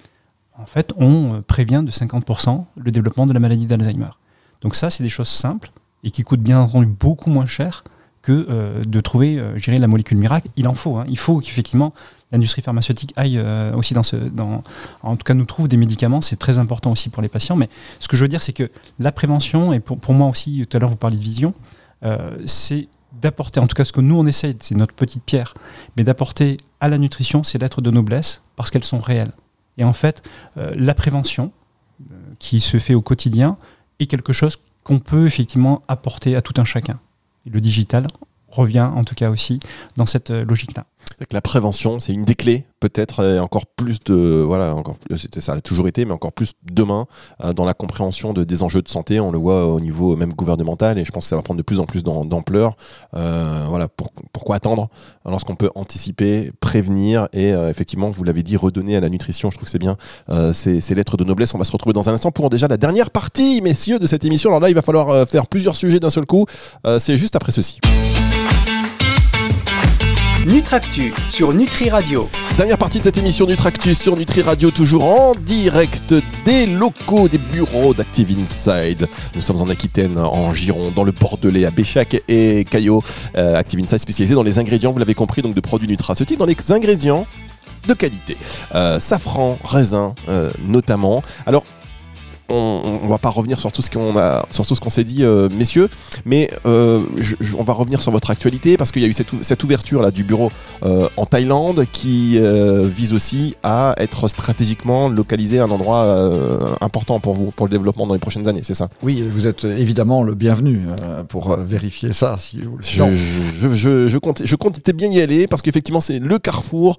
en fait, on euh, prévient de 50% le développement de la maladie d'Alzheimer. Donc ça, c'est des choses simples et qui coûtent bien entendu beaucoup moins cher que euh, de trouver, euh, dirais, la molécule miracle. Il en faut. hein. Il faut qu'effectivement l'industrie pharmaceutique aille euh, aussi dans ce, dans, en tout cas nous trouve des médicaments. C'est très important aussi pour les patients. Mais ce que je veux dire, c'est que la prévention et pour, pour moi aussi, tout à l'heure vous parliez de vision, euh, c'est d'apporter, en tout cas ce que nous on essaye, c'est notre petite pierre, mais d'apporter à la nutrition ces lettres de noblesse parce qu'elles sont réelles. Et en fait, euh, la prévention qui se fait au quotidien est quelque chose qu'on peut effectivement apporter à tout un chacun. Et le digital revient en tout cas aussi dans cette logique-là. La prévention, c'est une des clés, peut-être, et encore plus de. Voilà, encore plus, ça a toujours été, mais encore plus demain, euh, dans la compréhension de, des enjeux de santé. On le voit au niveau même gouvernemental, et je pense que ça va prendre de plus en plus d'am- d'ampleur. Euh, voilà, pour- pourquoi attendre lorsqu'on peut anticiper, prévenir, et euh, effectivement, vous l'avez dit, redonner à la nutrition, je trouve que c'est bien, ces, lettres de noblesse. On va se retrouver dans un instant pour déjà la dernière partie, messieurs, de cette émission. Alors là, il va falloir faire plusieurs sujets d'un seul coup. C'est juste après ceci. Nutractu sur Nutri Radio. Dernière partie de cette émission Nutractus sur Nutri Radio, toujours en direct des locaux des bureaux d'Active Inside. Nous sommes en Aquitaine, en Gironde, dans le Bordelais, à Béchac et Caillot. Euh, Active Inside spécialisé dans les ingrédients, vous l'avez compris, donc de produits nutraceutiques, dans les ingrédients de qualité. Euh, safran, raisin, euh, notamment. Alors, on, on va pas revenir sur tout ce qu'on a, sur tout ce qu'on s'est dit, euh, messieurs, mais euh, je- je- on va revenir sur votre actualité parce qu'il y a eu cette, ou- cette ouverture là du bureau euh, en Thaïlande qui vise aussi à être stratégiquement localisé à un endroit important pour vous, pour le développement dans les prochaines années, c'est ça? Oui, vous êtes évidemment le bienvenu pour vérifier ça. Si vous le je, je, je comptais bien y aller parce qu'effectivement c'est le carrefour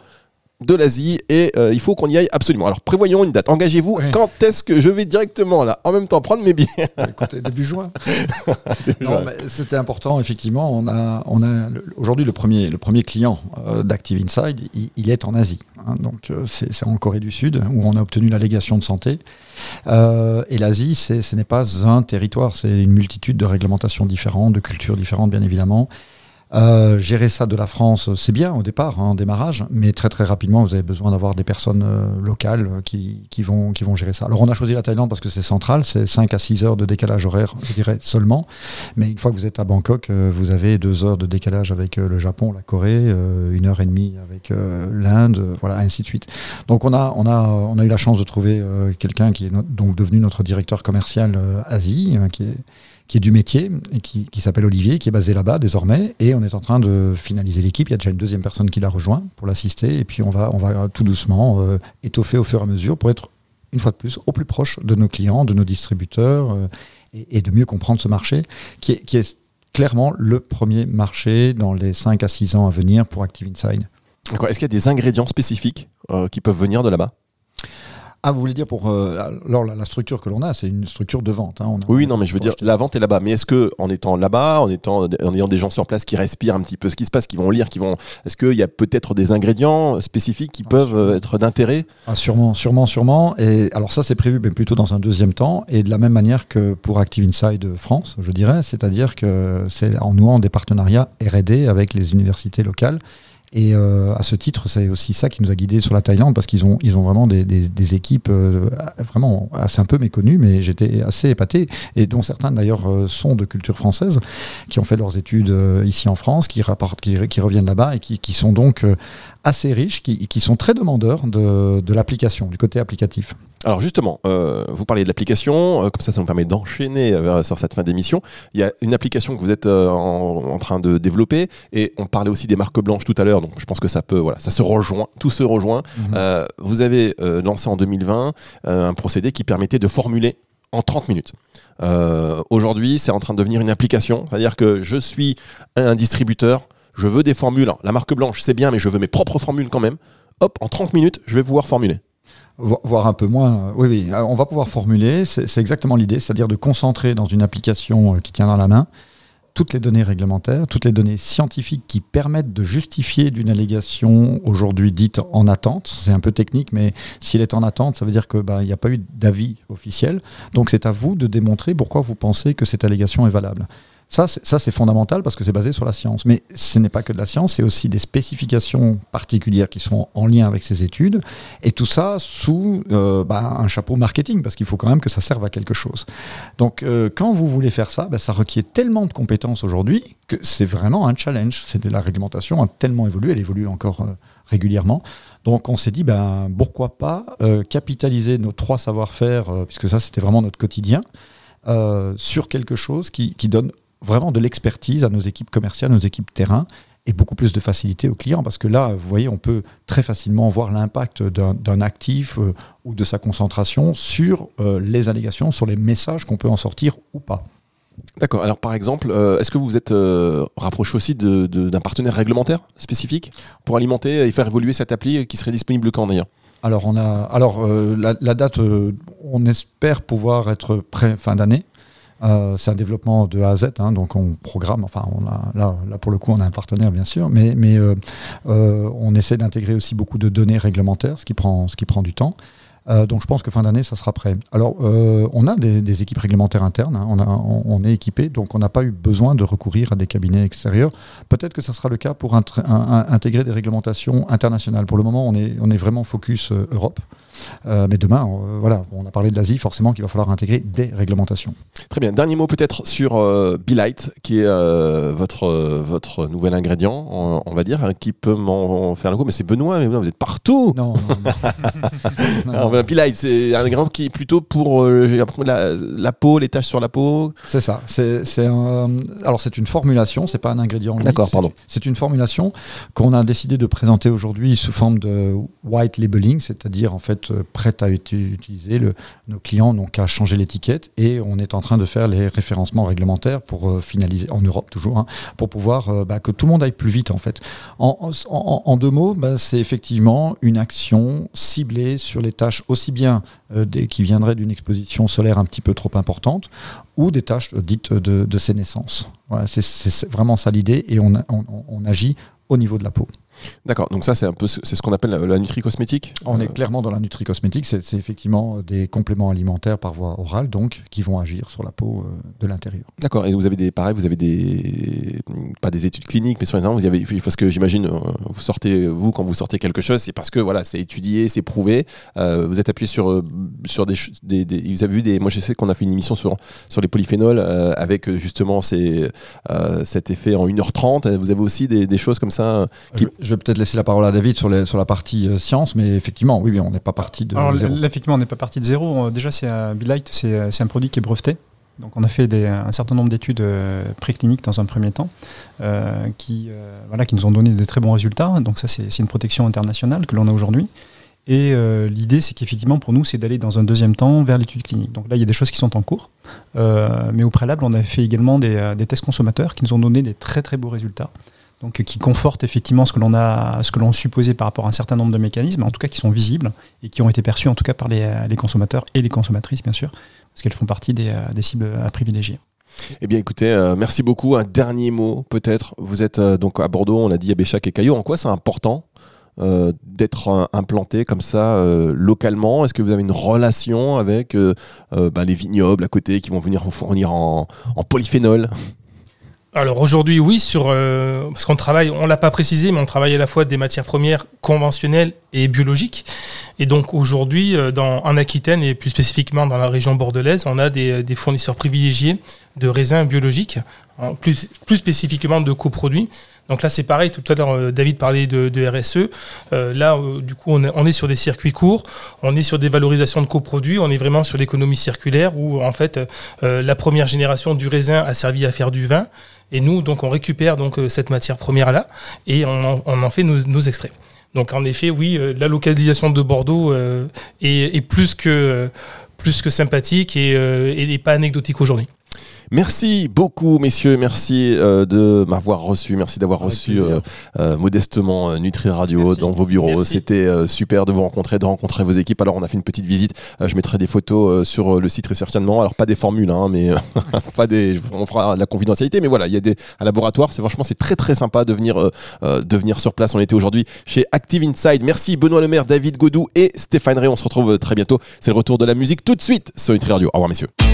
de l'Asie et euh, il faut qu'on y aille absolument. Alors prévoyons une date, engagez-vous. Ouais. Quand est-ce que je vais directement là, en même temps prendre mes billets? Écoutez, début juin. C'était important, effectivement. On a, on a le- aujourd'hui le premier, le premier client euh, d'Active Inside, il, il est en Asie. hein. donc euh, c'est en Corée du Sud où on a obtenu l'allégation de santé. Et l'Asie, ce n'est pas un territoire, c'est une multitude de réglementations différentes, de cultures différentes, bien évidemment. Euh, gérer ça de la France, c'est bien au départ, hein, en démarrage, mais très très rapidement, vous avez besoin d'avoir des personnes euh, locales euh, qui, qui, vont, qui vont gérer ça. Alors on a choisi la Thaïlande parce que c'est central, c'est 5 à 6 heures de décalage horaire, je dirais seulement. Mais une fois que vous êtes à Bangkok, euh, vous avez 2 heures de décalage avec le Japon, la Corée, une heure et demie avec l'Inde, voilà, ainsi de suite. Donc on a, on a, on a eu la chance de trouver quelqu'un qui est donc devenu notre directeur commercial Asie, euh, qui est qui est du métier et qui, s'appelle Olivier, qui est basé là-bas désormais. Et on est en train de finaliser l'équipe. Il y a déjà une deuxième personne qui l'a rejoint pour l'assister. Et puis on va, on va tout doucement euh, étoffer au fur et à mesure pour être, une fois de plus, au plus proche de nos clients, de nos distributeurs euh, et, de mieux comprendre ce marché qui est, clairement le premier marché dans les 5 à 6 ans à venir pour Active Inside. Est-ce qu'il y a des ingrédients spécifiques euh, qui peuvent venir de là-bas? Ah, vous voulez dire pour. euh, alors, la, la structure que l'on a, c'est une structure de vente. hein. On a- Oui, non, mais je veux dire, acheter- la vente est là-bas. Mais est-ce que, en étant là-bas, en étant, en ayant des gens sur place qui respirent un petit peu ce qui se passe, qui vont lire, qui vont, est-ce qu'il y a peut-être des ingrédients spécifiques qui Ah, peuvent sûrement. euh, être d'intérêt? Ah, sûrement, sûrement, sûrement. Et alors ça, c'est prévu mais plutôt dans un deuxième temps, et de la même manière que pour Active Inside France, je dirais, c'est-à-dire que c'est en nouant des partenariats R&D avec les universités locales Et euh, à ce titre, c'est aussi ça qui nous a guidés sur la Thaïlande parce qu'ils ont, vraiment des, équipes euh, vraiment assez un peu méconnues, mais j'étais assez épaté. Et dont certains d'ailleurs euh, sont de culture française, qui ont fait leurs études ici en France, qui, reviennent là-bas et qui, sont donc assez riches, qui, sont très demandeurs de, de l'application, du côté applicatif. Alors justement, euh, vous parliez de l'application, euh, comme ça ça nous permet d'enchaîner euh, sur cette fin d'émission. Il y a une application que vous êtes en, en, train de développer et on parlait aussi des marques blanches tout à l'heure, donc je pense que ça peut, voilà, ça se rejoint, tout se rejoint. Mm -hmm. vous avez lancé en 2020 un procédé qui permettait de formuler en 30 minutes. Aujourd'hui, c'est en train de devenir une application, c'est-à-dire que je suis un distributeur, je veux des formules. La marque blanche, c'est bien, mais je veux mes propres formules quand même. Hop, en 30 minutes, je vais pouvoir formuler voire un peu moins. Oui, oui, on va pouvoir formuler. C'est exactement l'idée, c'est-à-dire de concentrer dans une application qui tient dans la main toutes les données réglementaires, toutes les données scientifiques qui permettent de justifier d'une allégation aujourd'hui dite en attente. C'est un peu technique, mais s'il est en attente, ça veut dire qu'il bah, n'y a pas eu d'avis officiel. Donc c'est à vous de démontrer pourquoi vous pensez que cette allégation est valable. Ça, c'est fondamental parce que c'est basé sur la science. Mais ce n'est pas que de la science, c'est aussi des spécifications particulières qui sont en lien avec ces études. Et tout ça sous euh, bah, un chapeau marketing, parce qu'il faut quand même que ça serve à quelque chose. Donc, euh, quand vous voulez faire ça, bah, ça requiert tellement de compétences aujourd'hui que c'est vraiment un challenge. C'est la réglementation a tellement évolué, elle évolue encore euh, régulièrement. Donc on s'est dit, ben, pourquoi pas capitaliser nos trois savoir-faire, puisque ça c'était vraiment notre quotidien, sur quelque chose qui donne vraiment de l'expertise à nos équipes commerciales, nos équipes terrain, et beaucoup plus de facilité aux clients, parce que là, vous voyez, on peut très facilement voir l'impact d'un actif euh, ou de sa concentration sur euh, les allégations, sur les messages qu'on peut en sortir ou pas. D'accord. Alors, par exemple, euh, est-ce que vous vous êtes euh, rapproché aussi d'un partenaire réglementaire spécifique pour alimenter et faire évoluer cette appli qui serait disponible quand d'ailleurs? Alors, on a, alors euh, la, la, date, on espère pouvoir être prêt fin d'année. Euh, c'est un développement de A à Z, hein, donc on programme, enfin là, pour le coup on a un partenaire bien sûr, mais, euh, euh, on essaie d'intégrer aussi beaucoup de données réglementaires, ce qui prend, du temps. Donc je pense que fin d'année, ça sera prêt. Alors, on a des, équipes réglementaires internes, hein, on, est équipé, donc on n'a pas eu besoin de recourir à des cabinets extérieurs. Peut-être que ça sera le cas pour intégrer des réglementations internationales. Pour le moment, on est, on est vraiment focus Europe. Mais demain, voilà, on a parlé de l'Asie, forcément qu'il va falloir intégrer des réglementations. Très bien. Dernier mot peut-être sur euh, Light, qui est votre, votre nouvel ingrédient, on, on, va dire, hein, qui peut m'en faire le coup. Mais c'est Benoît, mais vous êtes partout. Non. non, non. Light, c'est un ingrédient qui est plutôt pour euh, la, la, peau, les taches sur la peau. C'est ça. C'est un... alors c'est une formulation, c'est pas un ingrédient. D'accord, pardon. C'est une formulation qu'on a décidé de présenter aujourd'hui sous forme de white labeling, c'est-à-dire en fait euh, prête à être nos clients n'ont qu'à changer l'étiquette et on est en train de faire les référencements réglementaires pour euh, finaliser en Europe toujours, hein, pour pouvoir euh, bah, que tout le monde aille plus vite en fait. En, deux mots, bah, c'est effectivement une action ciblée sur les tâches aussi bien euh, qui viendraient d'une exposition solaire un petit peu trop importante ou des tâches dites de, de sénescence. C'est vraiment ça l'idée et on agit au niveau de la peau. D'accord, donc ça c'est un peu c'est ce qu'on appelle la, la nutri-cosmétique On est clairement dans la nutri-cosmétique, c'est effectivement des compléments alimentaires par voie orale, donc qui vont agir sur la peau euh, de l'intérieur. D'accord, et vous avez des pareil, vous avez des pas des études cliniques, mais sur exemple, vous avez parce que j'imagine euh, vous sortez vous quand vous sortez quelque chose, c'est parce que voilà, c'est étudié, c'est prouvé. Euh, vous êtes appuyé sur sur des, des, des, vous avez vu des moi je sais qu'on a fait une émission sur sur les polyphénols euh, avec justement ces, euh, cet effet en 1h30, vous avez aussi des, des choses comme ça qui... je, je vais peut-être laisser la parole à David sur, les, sur la partie euh, science, mais effectivement, oui, oui on n'est pas parti de Alors, zéro. Là, effectivement, on n'est pas parti de zéro. Déjà, c'est euh, Light, c'est un produit qui est breveté. Donc, on a fait des, un certain nombre d'études euh, précliniques dans un premier temps, euh, qui, euh, voilà, qui nous ont donné des très bons résultats. Donc, ça, c'est une protection internationale que l'on a aujourd'hui. Et euh, l'idée, c'est qu'effectivement, pour nous, c'est d'aller dans un deuxième temps vers l'étude clinique. Donc là, il y a des choses qui sont en cours. Euh, mais au préalable, on a fait également des, des, tests consommateurs qui nous ont donné des très très beaux résultats donc qui confortent effectivement ce que l'on a, ce que l'on supposait par rapport à un certain nombre de mécanismes, en tout cas qui sont visibles et qui ont été perçus en tout cas par les, les consommateurs et les consommatrices bien sûr, parce qu'elles font partie des, des, cibles à privilégier. Eh bien, écoutez, euh, merci beaucoup. Un dernier mot, peut-être. Vous êtes euh, donc à Bordeaux, on a dit à Béchac et Caillot. En quoi c'est important euh, d'être euh, implanté comme ça euh, localement? Est-ce que vous avez une relation avec ben, les vignobles à côté qui vont venir vous fournir en, en polyphénol? Alors aujourd'hui, oui, sur euh, parce qu'on travaille, on l'a pas précisé, mais on travaille à la fois des matières premières conventionnelles et biologiques. Et donc aujourd'hui, euh, dans en Aquitaine et plus spécifiquement dans la région bordelaise, on a des, des fournisseurs privilégiés de raisins biologiques, plus, plus spécifiquement de coproduits. Donc là, c'est pareil. Tout à l'heure, euh, David parlait de, de RSE. Euh, là, euh, du coup, on est, on est sur des circuits courts, on est sur des valorisations de coproduits, on est vraiment sur l'économie circulaire où, en fait, euh, la première génération du raisin a servi à faire du vin. Et nous, donc, on récupère donc euh, cette matière première-là et on en, fait nos, nos extraits. Donc, en effet, oui, euh, la localisation de Bordeaux euh, est, plus que plus que sympathique et, euh, et pas anecdotique aujourd'hui. Merci beaucoup, messieurs. Merci euh, de m'avoir reçu. Merci d'avoir Avec reçu euh, euh, modestement Nutri Radio Merci. dans vos bureaux. Merci. C'était super de vous rencontrer, de rencontrer vos équipes. Alors, on a fait une petite visite. Je mettrai des photos sur le site très certainement. Alors, pas des formules, hein, mais pas des. On fera de la confidentialité, mais voilà, il y a des un laboratoire. C'est franchement, c'est très très sympa de venir de venir sur place. On était aujourd'hui chez Active Inside. Merci Benoît Lemaire, David Godou et Stéphane Ray. On se retrouve très bientôt. C'est le retour de la musique tout de suite sur Nutri Radio. Au revoir, messieurs.